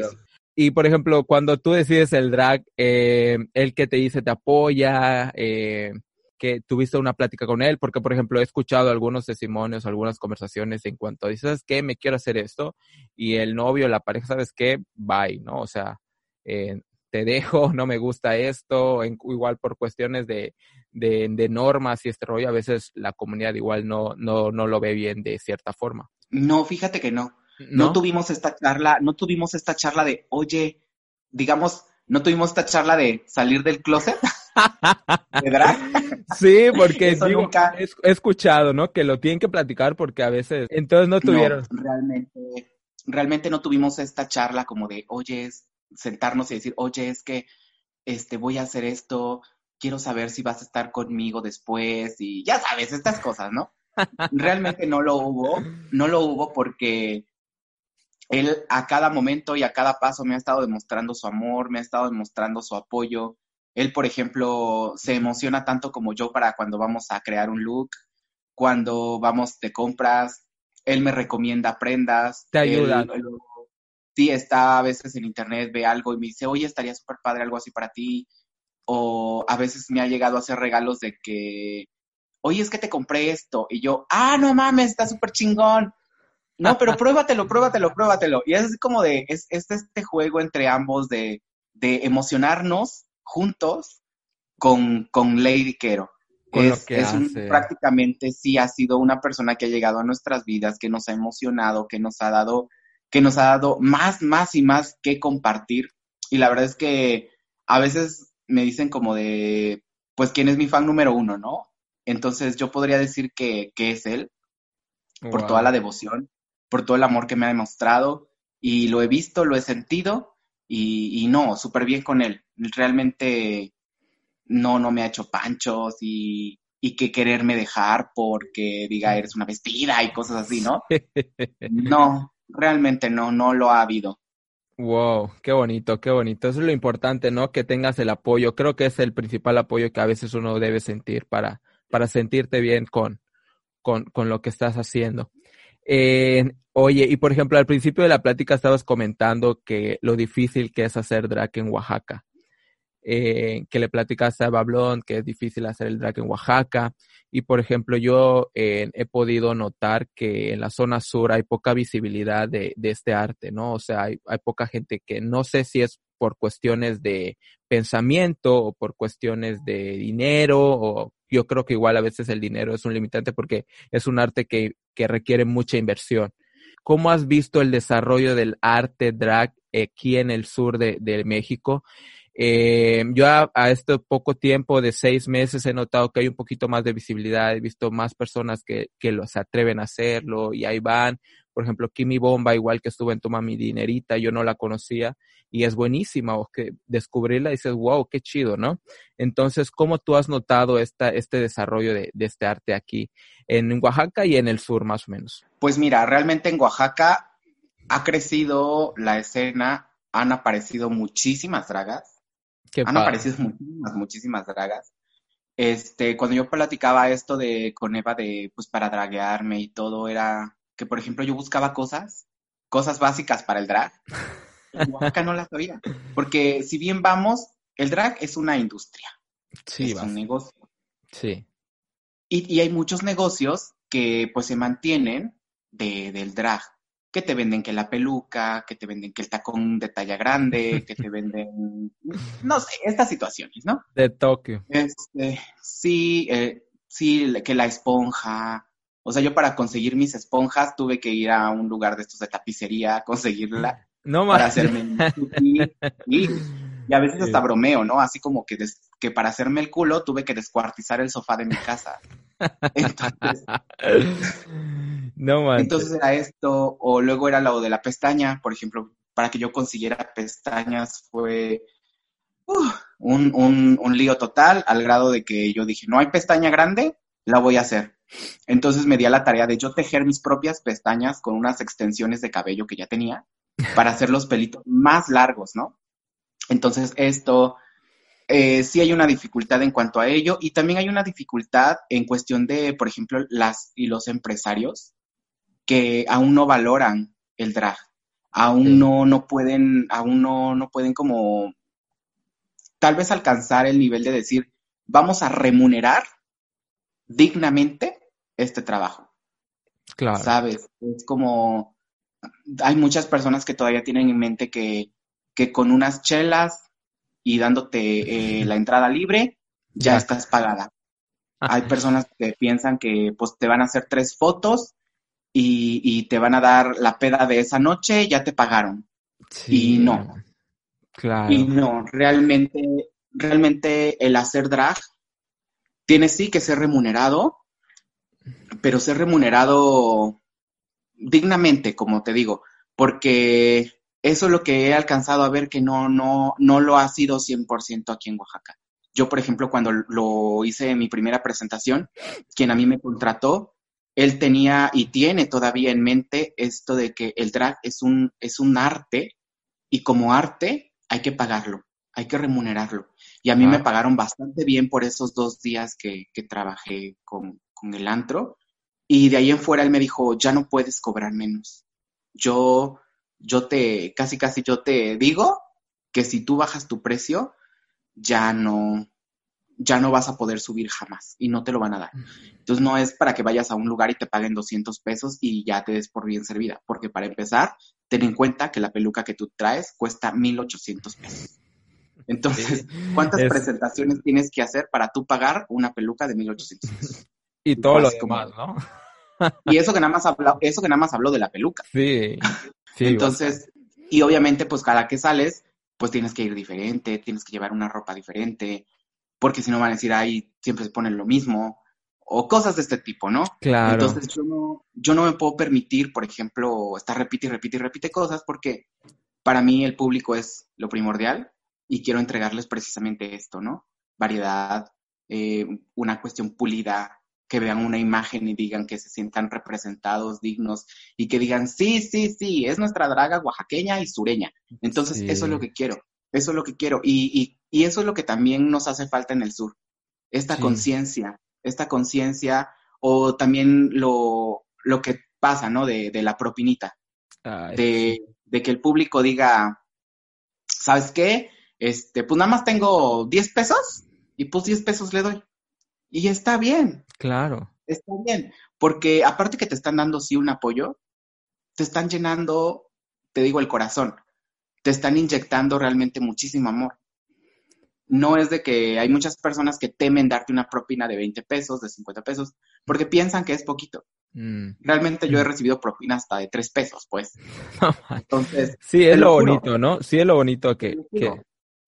Y por ejemplo, cuando tú decides el drag, eh, el que te dice te apoya, eh, que tuviste una plática con él, porque por ejemplo he escuchado algunos testimonios, algunas conversaciones en cuanto dices, ¿sabes qué? Me quiero hacer esto, y el novio, la pareja, ¿sabes qué? Bye, ¿no? O sea, eh, te dejo, no me gusta esto, igual por cuestiones de, de, normas y este rollo, a veces la comunidad igual no, no, no lo ve bien de cierta forma. No, fíjate que no. No. No tuvimos esta charla, no tuvimos esta charla de, oye, digamos, no tuvimos esta charla de salir del closet. ¿Verdad? Sí, porque he, escuchado, ¿no? Que lo tienen que platicar porque a veces, entonces no tuvieron. realmente, realmente no tuvimos esta charla como de, oye, sentarnos y decir, oye, es que este, voy a hacer esto, quiero saber si vas a estar conmigo después y ya sabes, estas cosas, ¿no? Realmente no lo hubo, no lo hubo porque él a cada momento y a cada paso me ha estado demostrando su amor, me ha estado demostrando su apoyo, él, por ejemplo, se emociona tanto como yo para cuando vamos a crear un look, cuando vamos de compras, él me recomienda prendas. Te ayuda. sí, está a veces en internet, ve algo y me dice, oye, estaría súper padre algo así para ti. O a veces me ha llegado a hacer regalos de que, oye, es que te compré esto. Y yo, ah, no mames, está súper chingón. No, pero pruébatelo, pruébatelo, pruébatelo. Y es así como de, es, es este juego entre ambos de, de emocionarnos juntos con, con Lady Quero. es, prácticamente sí ha sido una persona que ha llegado a nuestras vidas, que nos ha emocionado, que nos ha dado, que nos ha dado más, más y más que compartir. Y la verdad es que a veces me dicen como de, pues, ¿quién es mi fan número uno, no? Entonces yo podría decir que, es él, por toda la devoción, por todo el amor que me ha demostrado, y lo he visto, lo he sentido, y, y no, súper bien con él realmente no, no me ha hecho panchos y, y que quererme dejar porque diga eres una vestida y cosas así, ¿no? No, realmente no, no lo ha habido. Wow, qué bonito, qué bonito. Eso es lo importante, ¿no? Que tengas el apoyo. Creo que es el principal apoyo que a veces uno debe sentir para, para sentirte bien con, con, con lo que estás haciendo. Eh, oye, y por ejemplo, al principio de la plática estabas comentando que lo difícil que es hacer drag en Oaxaca. Eh, que le platicaste a Bablón que es difícil hacer el drag en Oaxaca. Y por ejemplo, yo eh, he podido notar que en la zona sur hay poca visibilidad de, de este arte, ¿no? O sea, hay, hay, poca gente que no sé si es por cuestiones de pensamiento o por cuestiones de dinero o yo creo que igual a veces el dinero es un limitante porque es un arte que, que requiere mucha inversión. ¿Cómo has visto el desarrollo del arte drag aquí en el sur de, México? Eh, yo a, a, este poco tiempo de seis meses he notado que hay un poquito más de visibilidad, he visto más personas que, que lo, se atreven a hacerlo y ahí van. Por ejemplo, Kimi Bomba, igual que estuvo en Toma mi Dinerita, yo no la conocía y es buenísima, o que descubrirla y dices, wow, qué chido, ¿no? Entonces, ¿cómo tú has notado esta, este desarrollo de, de este arte aquí en Oaxaca y en el sur más o menos? Pues mira, realmente en Oaxaca ha crecido la escena, han aparecido muchísimas dragas Qué Han padre. aparecido muchísimas, muchísimas dragas. Este, cuando yo platicaba esto de con Eva de pues para draguearme y todo, era que por ejemplo yo buscaba cosas, cosas básicas para el drag. Acá no las sabía. Porque si bien vamos, el drag es una industria. Sí, es vas. un negocio. Sí. Y, y, hay muchos negocios que pues se mantienen de, del drag que te venden que la peluca, que te venden que el tacón de talla grande, que te venden, no sé, estas situaciones, ¿no? De Tokio. Este, sí, eh, sí, que la esponja. O sea, yo para conseguir mis esponjas tuve que ir a un lugar de estos de tapicería a conseguirla. No Para hacerme y, y, y, a veces hasta bromeo, ¿no? Así como que, des, que para hacerme el culo tuve que descuartizar el sofá de mi casa. Entonces, no manches. Entonces era esto, o luego era lo de la pestaña, por ejemplo, para que yo consiguiera pestañas fue uh, un, un, un, lío total, al grado de que yo dije, no hay pestaña grande, la voy a hacer. Entonces me di a la tarea de yo tejer mis propias pestañas con unas extensiones de cabello que ya tenía para hacer los pelitos más largos, ¿no? Entonces esto, eh, sí hay una dificultad en cuanto a ello y también hay una dificultad en cuestión de, por ejemplo, las y los empresarios que aún no valoran el drag, aún sí. no, no pueden, aún no, no pueden como tal vez alcanzar el nivel de decir, vamos a remunerar dignamente este trabajo. Claro. ¿Sabes? Es como, hay muchas personas que todavía tienen en mente que, que con unas chelas y dándote eh, la entrada libre, ya, ya. estás pagada. Hay personas que piensan que pues te van a hacer tres fotos y, y, te van a dar la peda de esa noche, ya te pagaron. Sí, y no. Claro. Y no, realmente, realmente el hacer drag tiene sí que ser remunerado, pero ser remunerado dignamente, como te digo, porque eso es lo que he alcanzado a ver que no, no, no lo ha sido 100% aquí en Oaxaca. Yo, por ejemplo, cuando lo hice en mi primera presentación, quien a mí me contrató, él tenía y tiene todavía en mente esto de que el drag es un, es un arte y como arte hay que pagarlo, hay que remunerarlo. Y a mí ah. me pagaron bastante bien por esos dos días que, que trabajé con, con, el antro. Y de ahí en fuera él me dijo, ya no puedes cobrar menos. Yo, yo te, casi casi yo te digo que si tú bajas tu precio, ya no, ya no vas a poder subir jamás y no te lo van a dar. Entonces no es para que vayas a un lugar y te paguen 200 pesos y ya te des por bien servida, porque para empezar, ten en cuenta que la peluca que tú traes cuesta 1800 pesos. Entonces, ¿cuántas es... presentaciones tienes que hacer para tú pagar una peluca de 1800 pesos? Y todo lo demás, ¿no? y eso que nada más habló, eso que nada más habló de la peluca. Sí. sí Entonces, y obviamente, pues cada que sales, pues tienes que ir diferente, tienes que llevar una ropa diferente, porque si no van a decir, ahí siempre se ponen lo mismo, o cosas de este tipo, ¿no? Claro. Entonces yo no, yo no me puedo permitir, por ejemplo, estar repite y repite y repite cosas, porque para mí el público es lo primordial y quiero entregarles precisamente esto, ¿no? Variedad, eh, una cuestión pulida, que vean una imagen y digan que se sientan representados, dignos y que digan, sí, sí, sí, es nuestra draga oaxaqueña y sureña. Entonces, eso es lo que quiero, eso es lo que quiero. Y, y, eso es lo que también nos hace falta en el sur, esta conciencia, esta conciencia o también lo, lo que pasa, ¿no? De, de la propinita, de, de que el público diga, ¿sabes qué? Este, pues nada más tengo 10 pesos y pues 10 pesos le doy. Y está bien. Claro. Está bien. Porque aparte que te están dando sí un apoyo, te están llenando, te digo, el corazón. Te están inyectando realmente muchísimo amor. No es de que hay muchas personas que temen darte una propina de 20 pesos, de 50 pesos, porque piensan que es poquito. Mm. Realmente yo he mm. recibido propina hasta de 3 pesos, pues. Entonces. Sí, es lo, bonito, ¿no? Sí, es lo bonito que, que,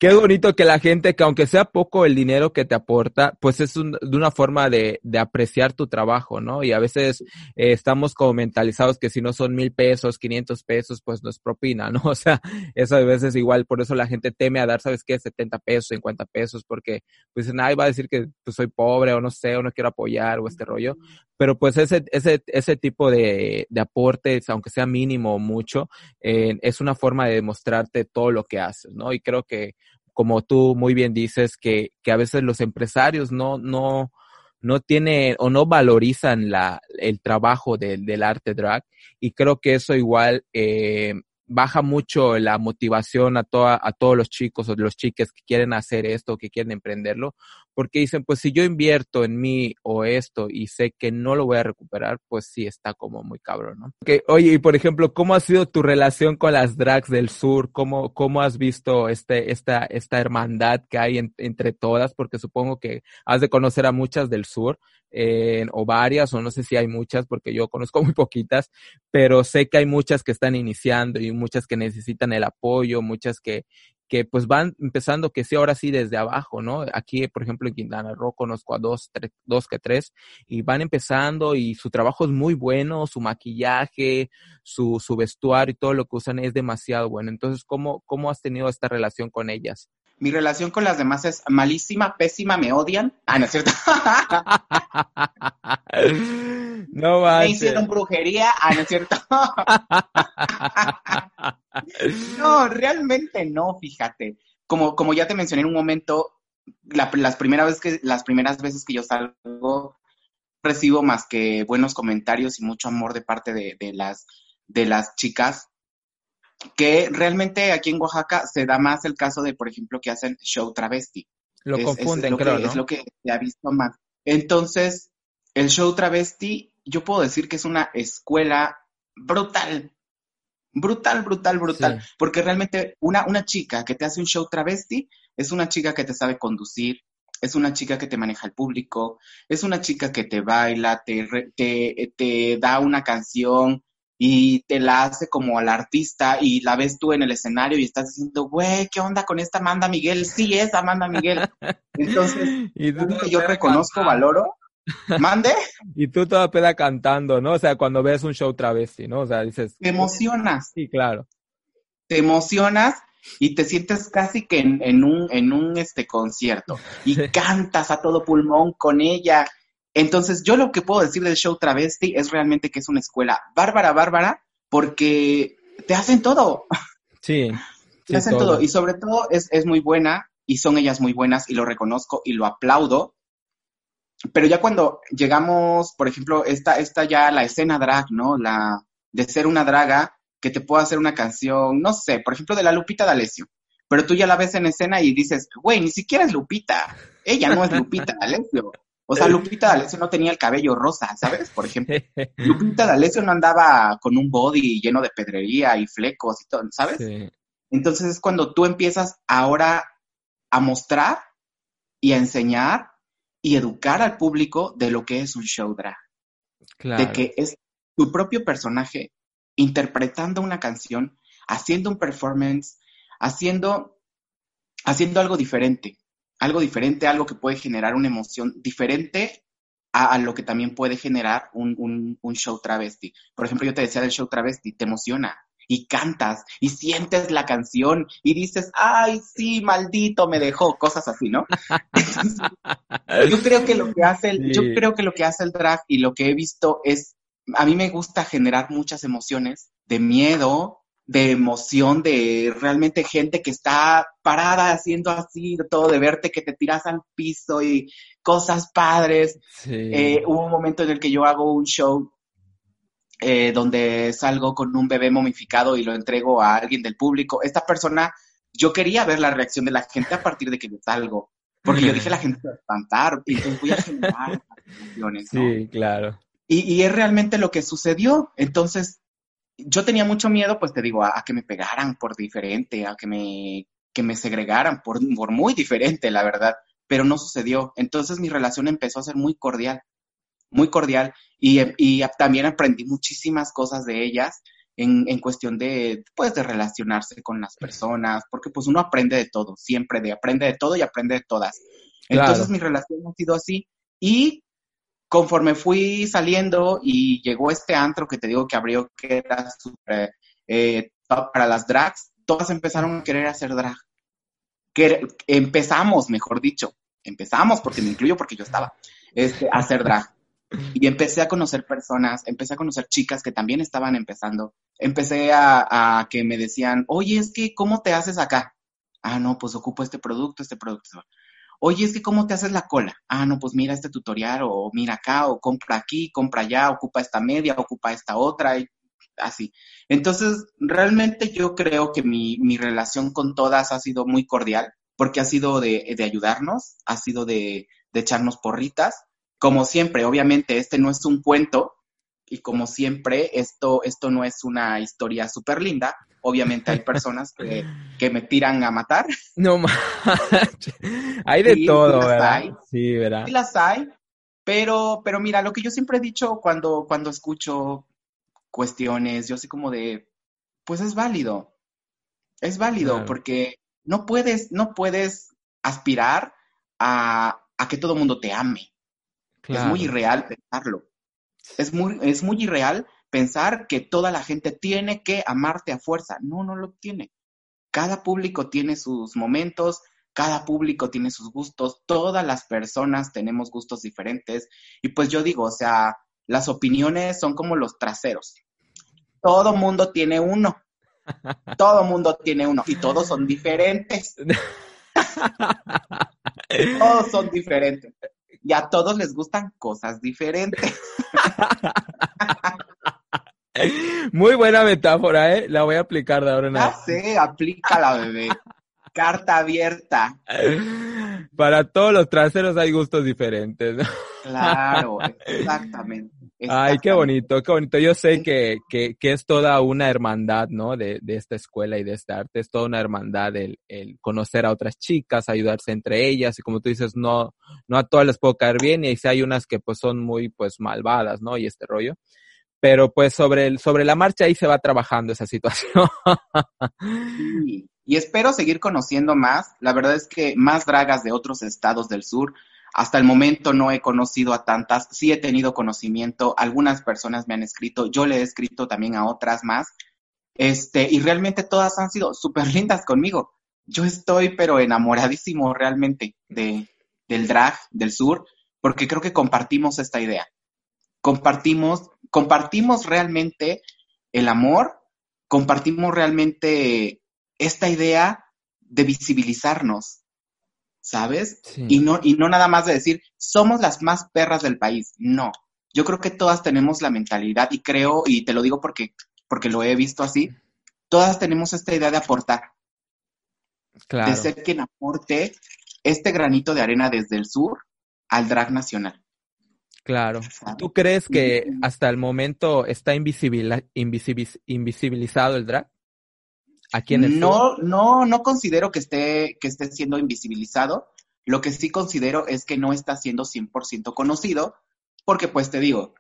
Qué bonito que la gente, que aunque sea poco el dinero que te aporta, pues es de una forma de, de, apreciar tu trabajo, ¿no? Y a veces eh, estamos como mentalizados que si no son mil pesos, quinientos pesos, pues no es propina, ¿no? O sea, eso a veces igual, por eso la gente teme a dar, ¿sabes qué? 70 pesos, 50 pesos, porque pues nadie va a decir que pues, soy pobre o no sé, o no quiero apoyar o este rollo. Pero pues ese, ese, ese tipo de, de aportes, aunque sea mínimo o mucho, eh, es una forma de demostrarte todo lo que haces, ¿no? Y creo que como tú muy bien dices, que, que a veces los empresarios no, no, no tienen o no valorizan la, el trabajo del arte drag y creo que eso igual eh, baja mucho la motivación a, toda, a todos los chicos o los chiques que quieren hacer esto, que quieren emprenderlo, porque dicen, pues si yo invierto en mí o esto y sé que no lo voy a recuperar, pues sí está como muy cabrón, ¿no? oye, y por ejemplo, ¿cómo ha sido tu relación con las drags del sur? ¿Cómo, cómo has visto este, esta, esta hermandad que hay entre todas? Porque supongo que has de conocer a muchas del sur, eh, o varias, o no sé si hay muchas, porque yo conozco muy poquitas, pero sé que hay muchas que están iniciando y muchas que necesitan el apoyo, muchas que, que pues van empezando que sí, ahora sí desde abajo, ¿no? Aquí, por ejemplo, en Quintana Roo conozco a dos, dos que tres y van empezando y su trabajo es muy bueno, su maquillaje, su, su vestuario y todo lo que usan es demasiado bueno. Entonces, ¿cómo, cómo has tenido esta relación con ellas? Mi relación con las demás es malísima, pésima, me odian. Ah, no es cierto. no Me hicieron brujería. Ah, no es cierto. no, realmente no, fíjate. Como, como ya te mencioné en un momento, las, primeras veces que, las primeras veces que yo salgo, recibo más que buenos comentarios y mucho amor de parte de, de las, de las chicas que realmente aquí en Oaxaca se da más el caso de, por ejemplo, que hacen show travesti. Lo confunden, creo, Es lo que se ha visto más. Entonces, el show travesti, yo puedo decir que es una escuela brutal. Brutal, brutal, brutal. Porque realmente una, una chica que te hace un show travesti es una chica que te sabe conducir, es una chica que te maneja el público, es una chica que te baila, te, te, te da una canción, y te la hace como al artista y la ves tú en el escenario y estás diciendo, güey, ¿qué onda con esta Amanda Miguel? Sí, es Amanda Miguel. Entonces, ¿Y que yo reconozco, valoro. ¿Mande? Y tú toda peda cantando, ¿no? O sea, cuando ves un show travesti, ¿no? O sea, dices... Te emocionas. Sí, claro. Te emocionas y te sientes casi que en, en un, en un este concierto y cantas a todo pulmón con ella entonces, yo lo que puedo decir del show travesti es realmente que es una escuela bárbara, bárbara, porque te hacen todo. Sí. te hacen todo. Y sobre todo es, es muy buena y son ellas muy buenas y lo reconozco y lo aplaudo. Pero ya cuando llegamos, por ejemplo, esta, esta ya la escena drag, ¿no? La de ser una draga que te pueda hacer una canción, no sé, por ejemplo, de la Lupita D'Alessio. Pero tú ya la ves en escena y dices, güey, ni siquiera es Lupita. Ella no es Lupita D'Alessio. O sea, Lupita D'Alessio no tenía el cabello rosa, ¿sabes? Por ejemplo, Lupita D'Alessio no andaba con un body lleno de pedrería y flecos y todo, ¿sabes? Entonces es cuando tú empiezas ahora a mostrar y a enseñar y educar al público de lo que es un show drag. Claro. De que es tu propio personaje interpretando una canción, haciendo un performance, haciendo, haciendo algo diferente algo diferente, algo que puede generar una emoción diferente a, lo que también puede generar un, show travesti. Por ejemplo, yo te decía del show travesti, te emociona y cantas y sientes la canción y dices, ay, sí, maldito, me dejó, cosas así, ¿no? yo creo que lo que hace el, yo creo que lo que hace el drag y lo que he visto es, a mí me gusta generar muchas emociones de miedo, de emoción, de realmente gente que está parada haciendo así, todo de verte que te tiras al piso y cosas padres. Eh, hubo un momento en el que yo hago un show eh, donde salgo con un bebé momificado y lo entrego a alguien del público. Esta persona, yo quería ver la reacción de la gente a partir de que yo salgo, porque yo dije la gente va a espantar, y entonces voy a generar emociones. Sí, claro. Y, es realmente lo que sucedió. Entonces, yo tenía mucho miedo, pues te digo, a, que me pegaran por diferente, a que me, que me segregaran por, por muy diferente, la verdad, pero no sucedió. Entonces mi relación empezó a ser muy cordial muy cordial y, y también aprendí muchísimas cosas de ellas en, en, cuestión de, pues, de relacionarse con las personas, porque pues uno aprende de todo, siempre de, aprende de todo y aprende de todas. Entonces mi relación ha sido así y conforme fui saliendo y llegó este antro que te digo que abrió, que era súper eh, para las drags, todas empezaron a querer hacer drag. Que empezamos, mejor dicho, empezamos, porque me incluyo porque yo estaba, este, a hacer drag. Y empecé a conocer personas, empecé a conocer chicas que también estaban empezando. Empecé a, que me decían, oye, es que, ¿cómo te haces acá? Ah, no, pues ocupo este producto, este producto. Oye, es que, ¿cómo te haces la cola? Ah, no, pues mira este tutorial, o mira acá, o compra aquí, compra allá, ocupa esta media, ocupa esta otra, y así. Entonces, realmente yo creo que mi, mi relación con todas ha sido muy cordial, porque ha sido de, de ayudarnos, ha sido de, de echarnos porritas, como siempre, obviamente, este no es un cuento y como siempre, esto, esto no es una historia súper linda. Obviamente hay personas que, me tiran a matar. No Hay de todo, ¿verdad? Sí, ¿verdad? Sí las hay. Pero, pero mira, lo que yo siempre he dicho cuando, cuando escucho cuestiones, yo sé como de, pues es válido. Es válido porque no puedes, no puedes aspirar a, a que todo el mundo te ame. Es muy irreal pensarlo. Es muy, es muy irreal pensar que toda la gente tiene que amarte a fuerza. No, no lo tiene. Cada público tiene sus momentos, cada público tiene sus gustos, todas las personas tenemos gustos diferentes. Y pues yo digo, o sea, las opiniones son como los traseros. Todo mundo tiene uno. Todo mundo tiene uno y todos son diferentes. todos son diferentes y a todos les gustan cosas diferentes. Muy buena metáfora, ¿eh? La voy a aplicar de ahora en adelante. Ya sé, aplícala, bebé. Carta abierta. Para todos los traseros hay gustos diferentes. Claro, exactamente. Ay, qué bonito, qué bonito. Yo sé que, que, que es toda una hermandad, ¿no? De, de, esta escuela y de este arte. Es toda una hermandad el, el, conocer a otras chicas, ayudarse entre ellas. Y como tú dices, no, no a todas les puedo caer bien. Y si hay unas que pues son muy pues malvadas, ¿no? Y este rollo. Pero pues sobre, el, sobre la marcha ahí se va trabajando esa situación. Y espero seguir conociendo más. La verdad es que más dragas de otros estados del sur hasta el momento no he conocido a tantas, sí he tenido conocimiento, algunas personas me han escrito, yo le he escrito también a otras más, este, y realmente todas han sido súper lindas conmigo. Yo estoy pero enamoradísimo realmente de, del drag del sur, porque creo que compartimos esta idea. Compartimos, compartimos realmente el amor, compartimos realmente esta idea de visibilizarnos, ¿sabes? Y, no, y no nada más de decir, somos las más perras del país. No, yo creo que todas tenemos la mentalidad y creo, y te lo digo porque, porque lo he visto así, todas tenemos esta idea de aportar. Claro. De ser quien aporte este granito de arena desde el sur al drag nacional. Claro. ¿Tú crees que hasta el momento está invisibilizado el drag? no, no, no considero que esté, que esté siendo invisibilizado. Lo que sí considero es que no está siendo 100% conocido, porque pues te digo,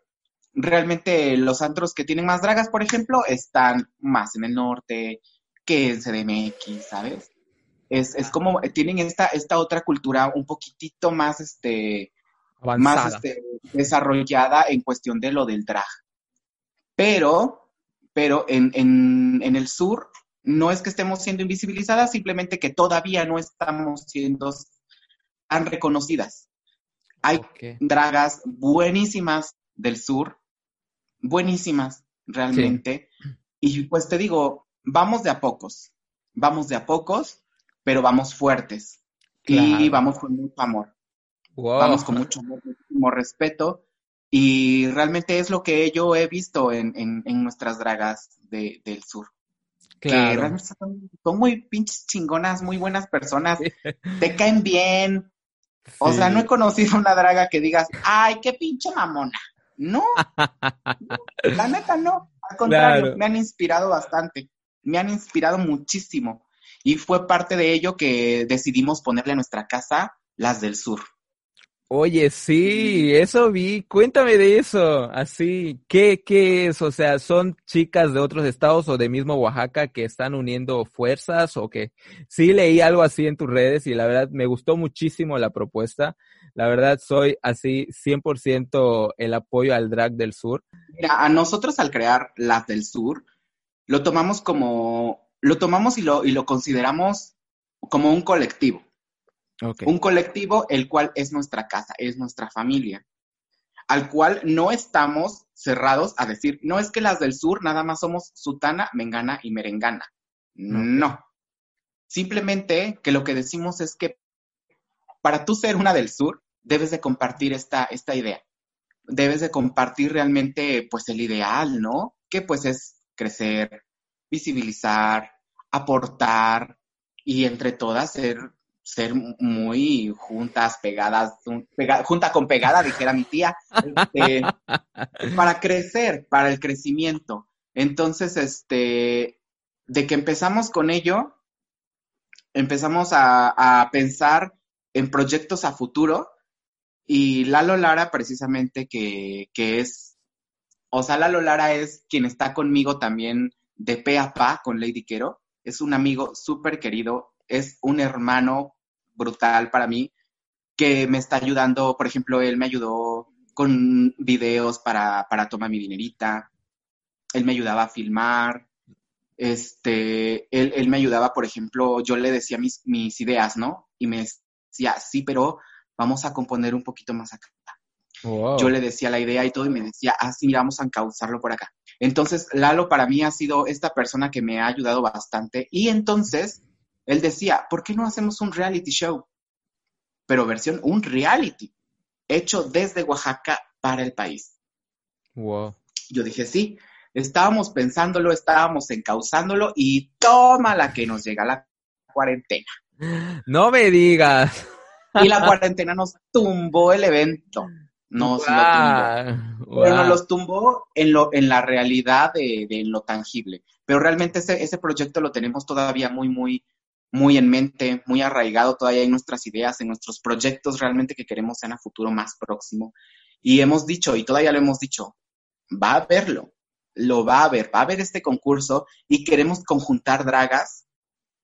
realmente los antros que tienen más dragas, por ejemplo, están más en el norte que en CDMX, ¿sabes? Es, es como, tienen esta, esta otra cultura un poquitito más, este, más este, desarrollada en cuestión de lo del drag. Pero pero en, en, el sur no es que estemos siendo invisibilizadas, simplemente que todavía no estamos siendo tan reconocidas. Hay dragas buenísimas del sur, buenísimas realmente. Y pues te digo, vamos de a pocos, vamos de a pocos, pero vamos fuertes. Y vamos con mucho amor. Vamos con mucho muchísimo respeto. Y realmente es lo que yo he visto en, en, nuestras dragas del sur. Claro. Que son, muy pinches chingonas, muy buenas personas. Te caen bien. O sea, no he conocido una draga que digas, ay, qué pinche mamona. No, la neta no. Al contrario, me han inspirado bastante. Me han inspirado muchísimo. Y fue parte de ello que decidimos ponerle a nuestra casa las del sur. Oye, sí, eso vi. Cuéntame de eso. Así, ¿qué, ¿qué es? O sea, ¿son chicas de otros estados o de mismo Oaxaca que están uniendo fuerzas o que sí leí algo así en tus redes y la verdad me gustó muchísimo la propuesta. La verdad soy así 100% el apoyo al drag del sur. Mira, a nosotros al crear las del sur, lo tomamos como, lo tomamos y lo, y lo consideramos como un colectivo. Un colectivo el cual es nuestra casa, es nuestra familia, al cual no estamos cerrados a decir, no es que las del sur nada más somos sutana, mengana y merengana. No. Simplemente que lo que decimos es que para tú ser una del sur, debes de compartir esta, esta idea. Debes de compartir realmente, pues, el ideal, ¿no? Que pues es crecer, visibilizar, aportar y entre todas ser ser muy juntas, pegadas, junta con pegada, dijera mi tía, este, para crecer, para el crecimiento. Entonces, este, de que empezamos con ello, empezamos a, pensar en proyectos a futuro y Lalo Lara precisamente que, que es, o sea, Lalo Lara es quien está conmigo también de pe a pa con Lady Quero, es un amigo súper querido, es un hermano brutal para mí que me está ayudando, por ejemplo, él me ayudó con videos para, para Toma mi dinerita, él me ayudaba a filmar, este, él, me ayudaba, por ejemplo, yo le decía mis, mis ideas, ¿no? Y me decía, sí, pero vamos a componer un poquito más acá. Yo le decía la idea y todo y me decía, ah, sí, vamos a encauzarlo por acá. Entonces, Lalo para mí ha sido esta persona que me ha ayudado bastante y entonces él decía, ¿por qué no hacemos un reality show? Pero versión, un reality, hecho desde Oaxaca para el país. Wow. Yo dije, sí, estábamos pensándolo, estábamos encauzándolo y toma la que nos llega la cuarentena. No me digas. Y la cuarentena nos tumbó el evento. Nos lo tumbó. Pero nos los tumbó en, lo, en la realidad de, de lo tangible. Pero realmente ese, ese proyecto lo tenemos todavía muy, muy, muy en mente, muy arraigado todavía en nuestras ideas, en nuestros proyectos realmente que queremos en a futuro más próximo. Y hemos dicho, y todavía lo hemos dicho, va a verlo, lo va a ver, va a ver este concurso y queremos conjuntar dragas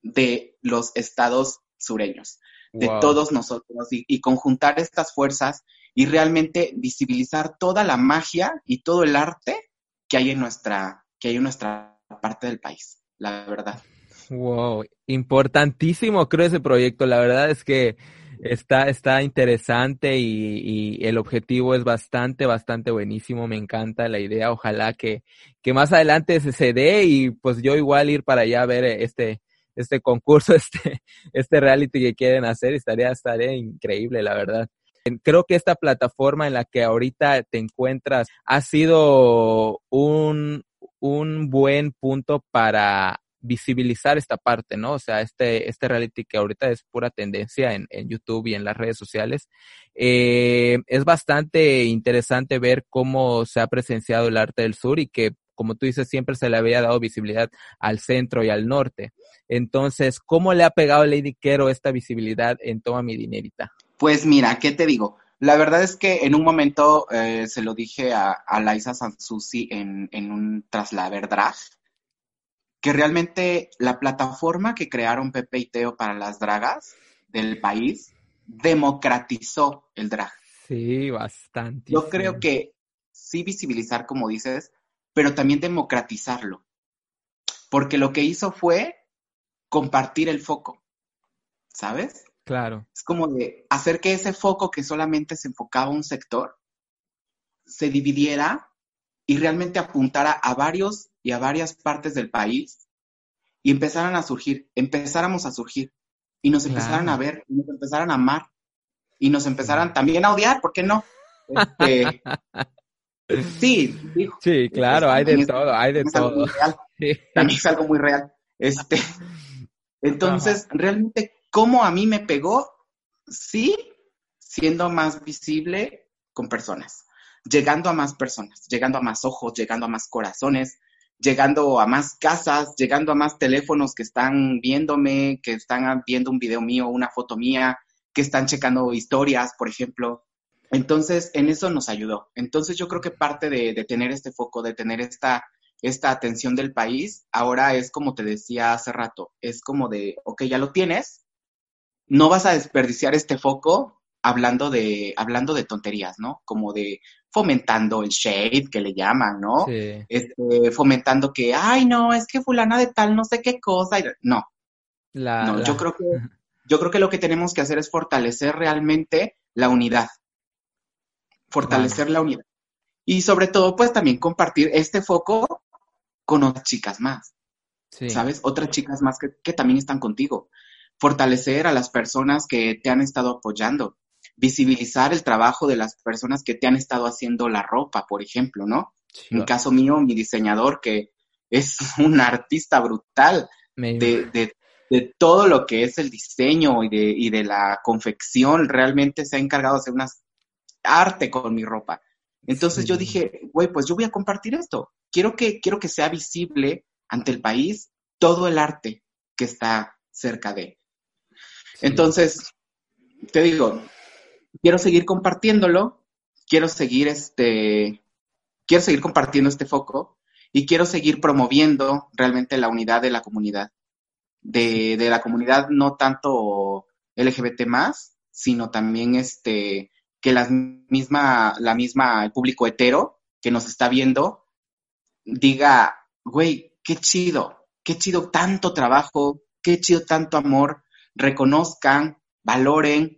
de los estados sureños, de todos nosotros, y, conjuntar estas fuerzas y realmente visibilizar toda la magia y todo el arte que hay en nuestra, que hay en nuestra parte del país, la verdad. Wow, importantísimo creo ese proyecto. La verdad es que está, está interesante y, el objetivo es bastante, bastante buenísimo. Me encanta la idea. Ojalá que, que más adelante se, se dé y pues yo igual ir para allá a ver este, este concurso, este, este reality que quieren hacer. Estaría, estaría increíble, la verdad. Creo que esta plataforma en la que ahorita te encuentras ha sido un, un buen punto para visibilizar esta parte, ¿no? O sea, este, este reality que ahorita es pura tendencia en, en YouTube y en las redes sociales, eh, es bastante interesante ver cómo se ha presenciado el arte del sur y que, como tú dices, siempre se le había dado visibilidad al centro y al norte. Entonces, ¿cómo le ha pegado Lady Quero esta visibilidad en Toma mi dinerita? Pues mira, ¿qué te digo? La verdad es que en un momento eh, se lo dije a, a Laisa Sansusi en, en un Traslaver Drag, que realmente la plataforma que crearon Pepe y Teo para las dragas del país democratizó el drag. Sí, bastante. Yo creo que sí visibilizar, como dices, pero también democratizarlo. Porque lo que hizo fue compartir el foco, ¿sabes? Claro. Es como de hacer que ese foco que solamente se enfocaba a un sector, se dividiera y realmente apuntara a varios y a varias partes del país y empezaran a surgir, empezáramos a surgir y nos empezaran a ver, y nos empezaran a amar y nos empezaran también a odiar, ¿por qué no? Este, sí, sí, claro, hay de todo, hay de todo. También es algo muy real. Este, entonces, realmente, ¿cómo a mí me pegó? Sí, siendo más visible con personas, llegando a más personas, llegando a más ojos, llegando a más corazones, llegando a más casas, llegando a más teléfonos que están viéndome, que están viendo un video mío, una foto mía, que están checando historias, por ejemplo. Entonces, en eso nos ayudó. Entonces, yo creo que parte de, tener este foco, de tener esta, esta atención del país, ahora es como te decía hace rato, es como de, ok, ya lo tienes, no vas a desperdiciar este foco hablando de, hablando de tonterías, ¿no? Como de fomentando el shade que le llaman, ¿no? Sí. Este, fomentando que, ay, no, es que fulana de tal no sé qué cosa. No. no, yo creo que, yo creo que lo que tenemos que hacer es fortalecer realmente la unidad fortalecer la unidad. Y sobre todo, pues también compartir este foco con otras chicas más. ¿Sabes? Otras chicas más que, que también están contigo. Fortalecer a las personas que te han estado apoyando. Visibilizar el trabajo de las personas que te han estado haciendo la ropa, por ejemplo, ¿no? En caso mío, mi diseñador, que es un artista brutal de, de, de, todo lo que es el diseño y de, y de la confección, realmente se ha encargado de hacer unas arte con mi ropa. Entonces yo dije, güey, pues yo voy a compartir esto. Quiero que, quiero que sea visible ante el país todo el arte que está cerca de. Entonces, te digo, quiero seguir compartiéndolo, quiero seguir este, quiero seguir compartiendo este foco y quiero seguir promoviendo realmente la unidad de la comunidad. De, de la comunidad no tanto LGBT más, sino también este, que la misma, la misma, el público hetero que nos está viendo diga, güey, qué chido, qué chido tanto trabajo, qué chido tanto amor, reconozcan, valoren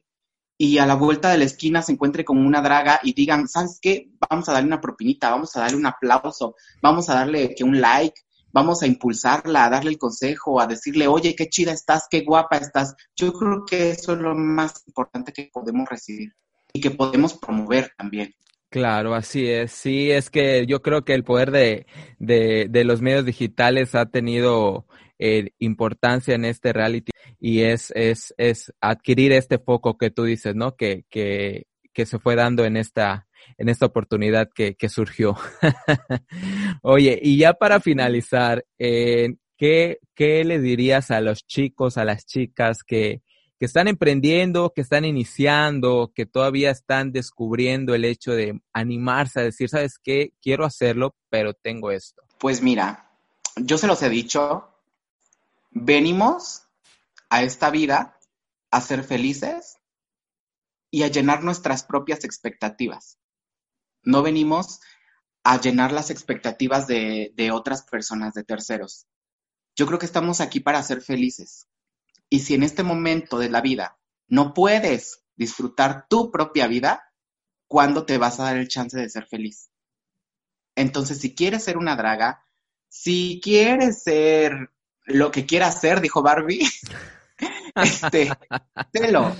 y a la vuelta de la esquina se encuentre con una draga y digan, ¿sabes qué? Vamos a darle una propinita, vamos a darle un aplauso, vamos a darle que un like, vamos a impulsarla, a darle el consejo, a decirle, oye, qué chida estás, qué guapa estás. Yo creo que eso es lo más importante que podemos recibir y que podemos promover también. Claro, así es. Sí, es que yo creo que el poder de, de, los medios digitales ha tenido eh, importancia en este reality y es, es, es adquirir este foco que tú dices, ¿no? Que, que, que se fue dando en esta, en esta oportunidad que, que surgió. Oye, y ya para finalizar, eh, ¿qué, ¿qué le dirías a los chicos, a las chicas que, que están emprendiendo, que están iniciando, que todavía están descubriendo el hecho de animarse a decir, ¿sabes qué? Quiero hacerlo, pero tengo esto. Pues mira, yo se los he dicho, venimos a esta vida a ser felices y a llenar nuestras propias expectativas. No venimos a llenar las expectativas de, de otras personas, de terceros. Yo creo que estamos aquí para ser felices y si en este momento de la vida no puedes disfrutar tu propia vida, ¿cuándo te vas a dar el chance de ser feliz? Entonces, si quieres ser una draga, si quieres ser lo que quieras ser, dijo Barbie, este, celo,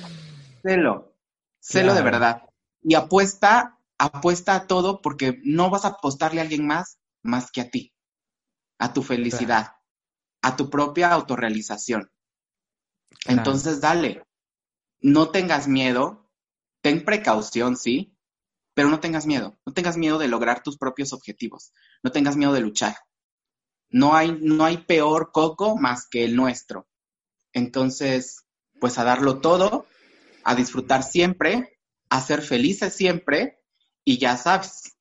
celo, celo de verdad. Y apuesta, apuesta a todo porque no vas a apostarle a alguien más más que a ti, a tu felicidad, a tu propia autorrealización. Entonces, dale, no tengas miedo, ten precaución, sí, pero no tengas miedo, no tengas miedo de lograr tus propios objetivos, no tengas miedo de luchar. No hay, no hay peor coco más que el nuestro. Entonces, pues a darlo todo, a disfrutar siempre, a ser felices siempre y ya sabes,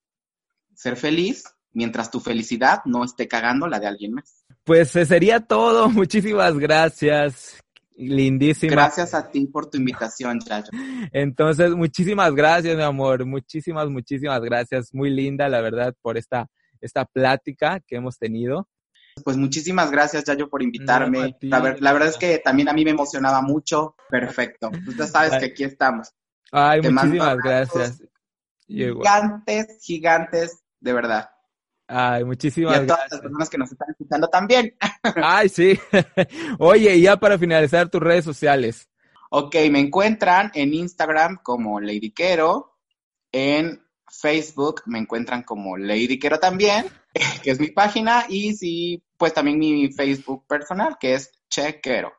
ser feliz mientras tu felicidad no esté cagando la de alguien más. Pues sería todo. Muchísimas gracias. Lindísima. Gracias a ti por tu invitación, Chacho. Entonces, muchísimas gracias, mi amor. Muchísimas, muchísimas gracias. Muy linda, la verdad, por esta esta plática que hemos tenido. Pues muchísimas gracias, Yayo, por invitarme. la, verdad es que también a mí me emocionaba mucho. Perfecto. Tú sabes que aquí estamos. Ay, muchísimas gracias. Gigantes, gigantes, de verdad. Ay, muchísimas gracias. Y a todas las personas que nos están escuchando también. Ay, sí. Oye, ya para finalizar tus redes sociales. Ok, me encuentran en Instagram como Ladyquero, en Facebook me encuentran como Ladyquero también, que es mi página, y sí, pues también mi Facebook personal, que es Chequero.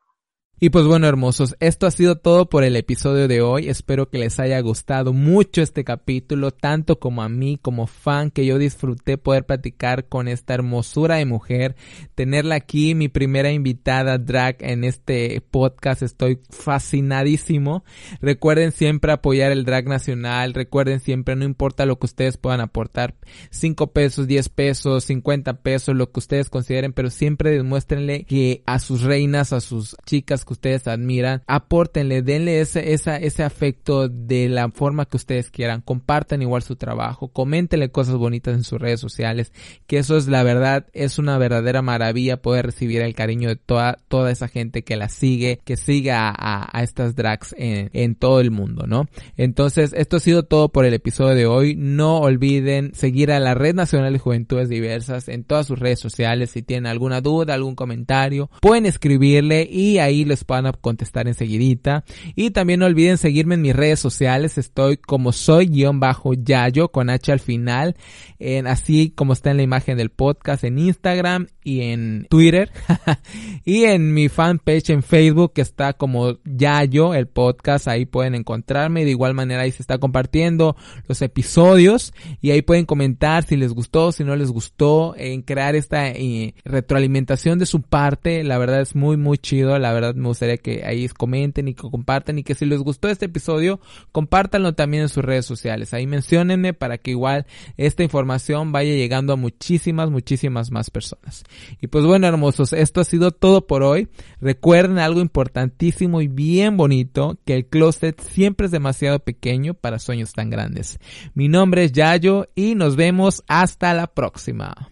Y pues bueno, hermosos, esto ha sido todo por el episodio de hoy. Espero que les haya gustado mucho este capítulo, tanto como a mí como fan, que yo disfruté poder platicar con esta hermosura de mujer, tenerla aquí, mi primera invitada drag en este podcast. Estoy fascinadísimo. Recuerden siempre apoyar el drag nacional. Recuerden siempre, no importa lo que ustedes puedan aportar, 5 pesos, 10 pesos, 50 pesos, lo que ustedes consideren, pero siempre demuéstrenle que a sus reinas, a sus chicas, ustedes admiran, apórtenle, denle ese, ese afecto de la forma que ustedes quieran, compartan igual su trabajo, coméntenle cosas bonitas en sus redes sociales, que eso es la verdad, es una verdadera maravilla poder recibir el cariño de toda, toda esa gente que la sigue, que siga a, estas drags en, en todo el mundo, ¿no? Entonces, esto ha sido todo por el episodio de hoy. No olviden seguir a la Red Nacional de Juventudes Diversas en todas sus redes sociales. Si tienen alguna duda, algún comentario, pueden escribirle y ahí les van a contestar enseguidita. Y también no olviden seguirme en mis redes sociales. Estoy como soy guion bajo Yayo con H al final. En, así como está en la imagen del podcast en Instagram y en Twitter. y en mi fanpage en Facebook que está como Yayo, el podcast. Ahí pueden encontrarme. De igual manera ahí se está compartiendo los episodios. Y ahí pueden comentar si les gustó, si no les gustó. En crear esta eh, retroalimentación de su parte. La verdad es muy, muy chido. La verdad me gustaría que ahí comenten y que compartan y que si les gustó este episodio, compártanlo también en sus redes sociales. Ahí menciónenme para que igual esta información vaya llegando a muchísimas, muchísimas más personas. Y pues bueno, hermosos, esto ha sido todo por hoy. Recuerden algo importantísimo y bien bonito, que el closet siempre es demasiado pequeño para sueños tan grandes. Mi nombre es Yayo y nos vemos hasta la próxima.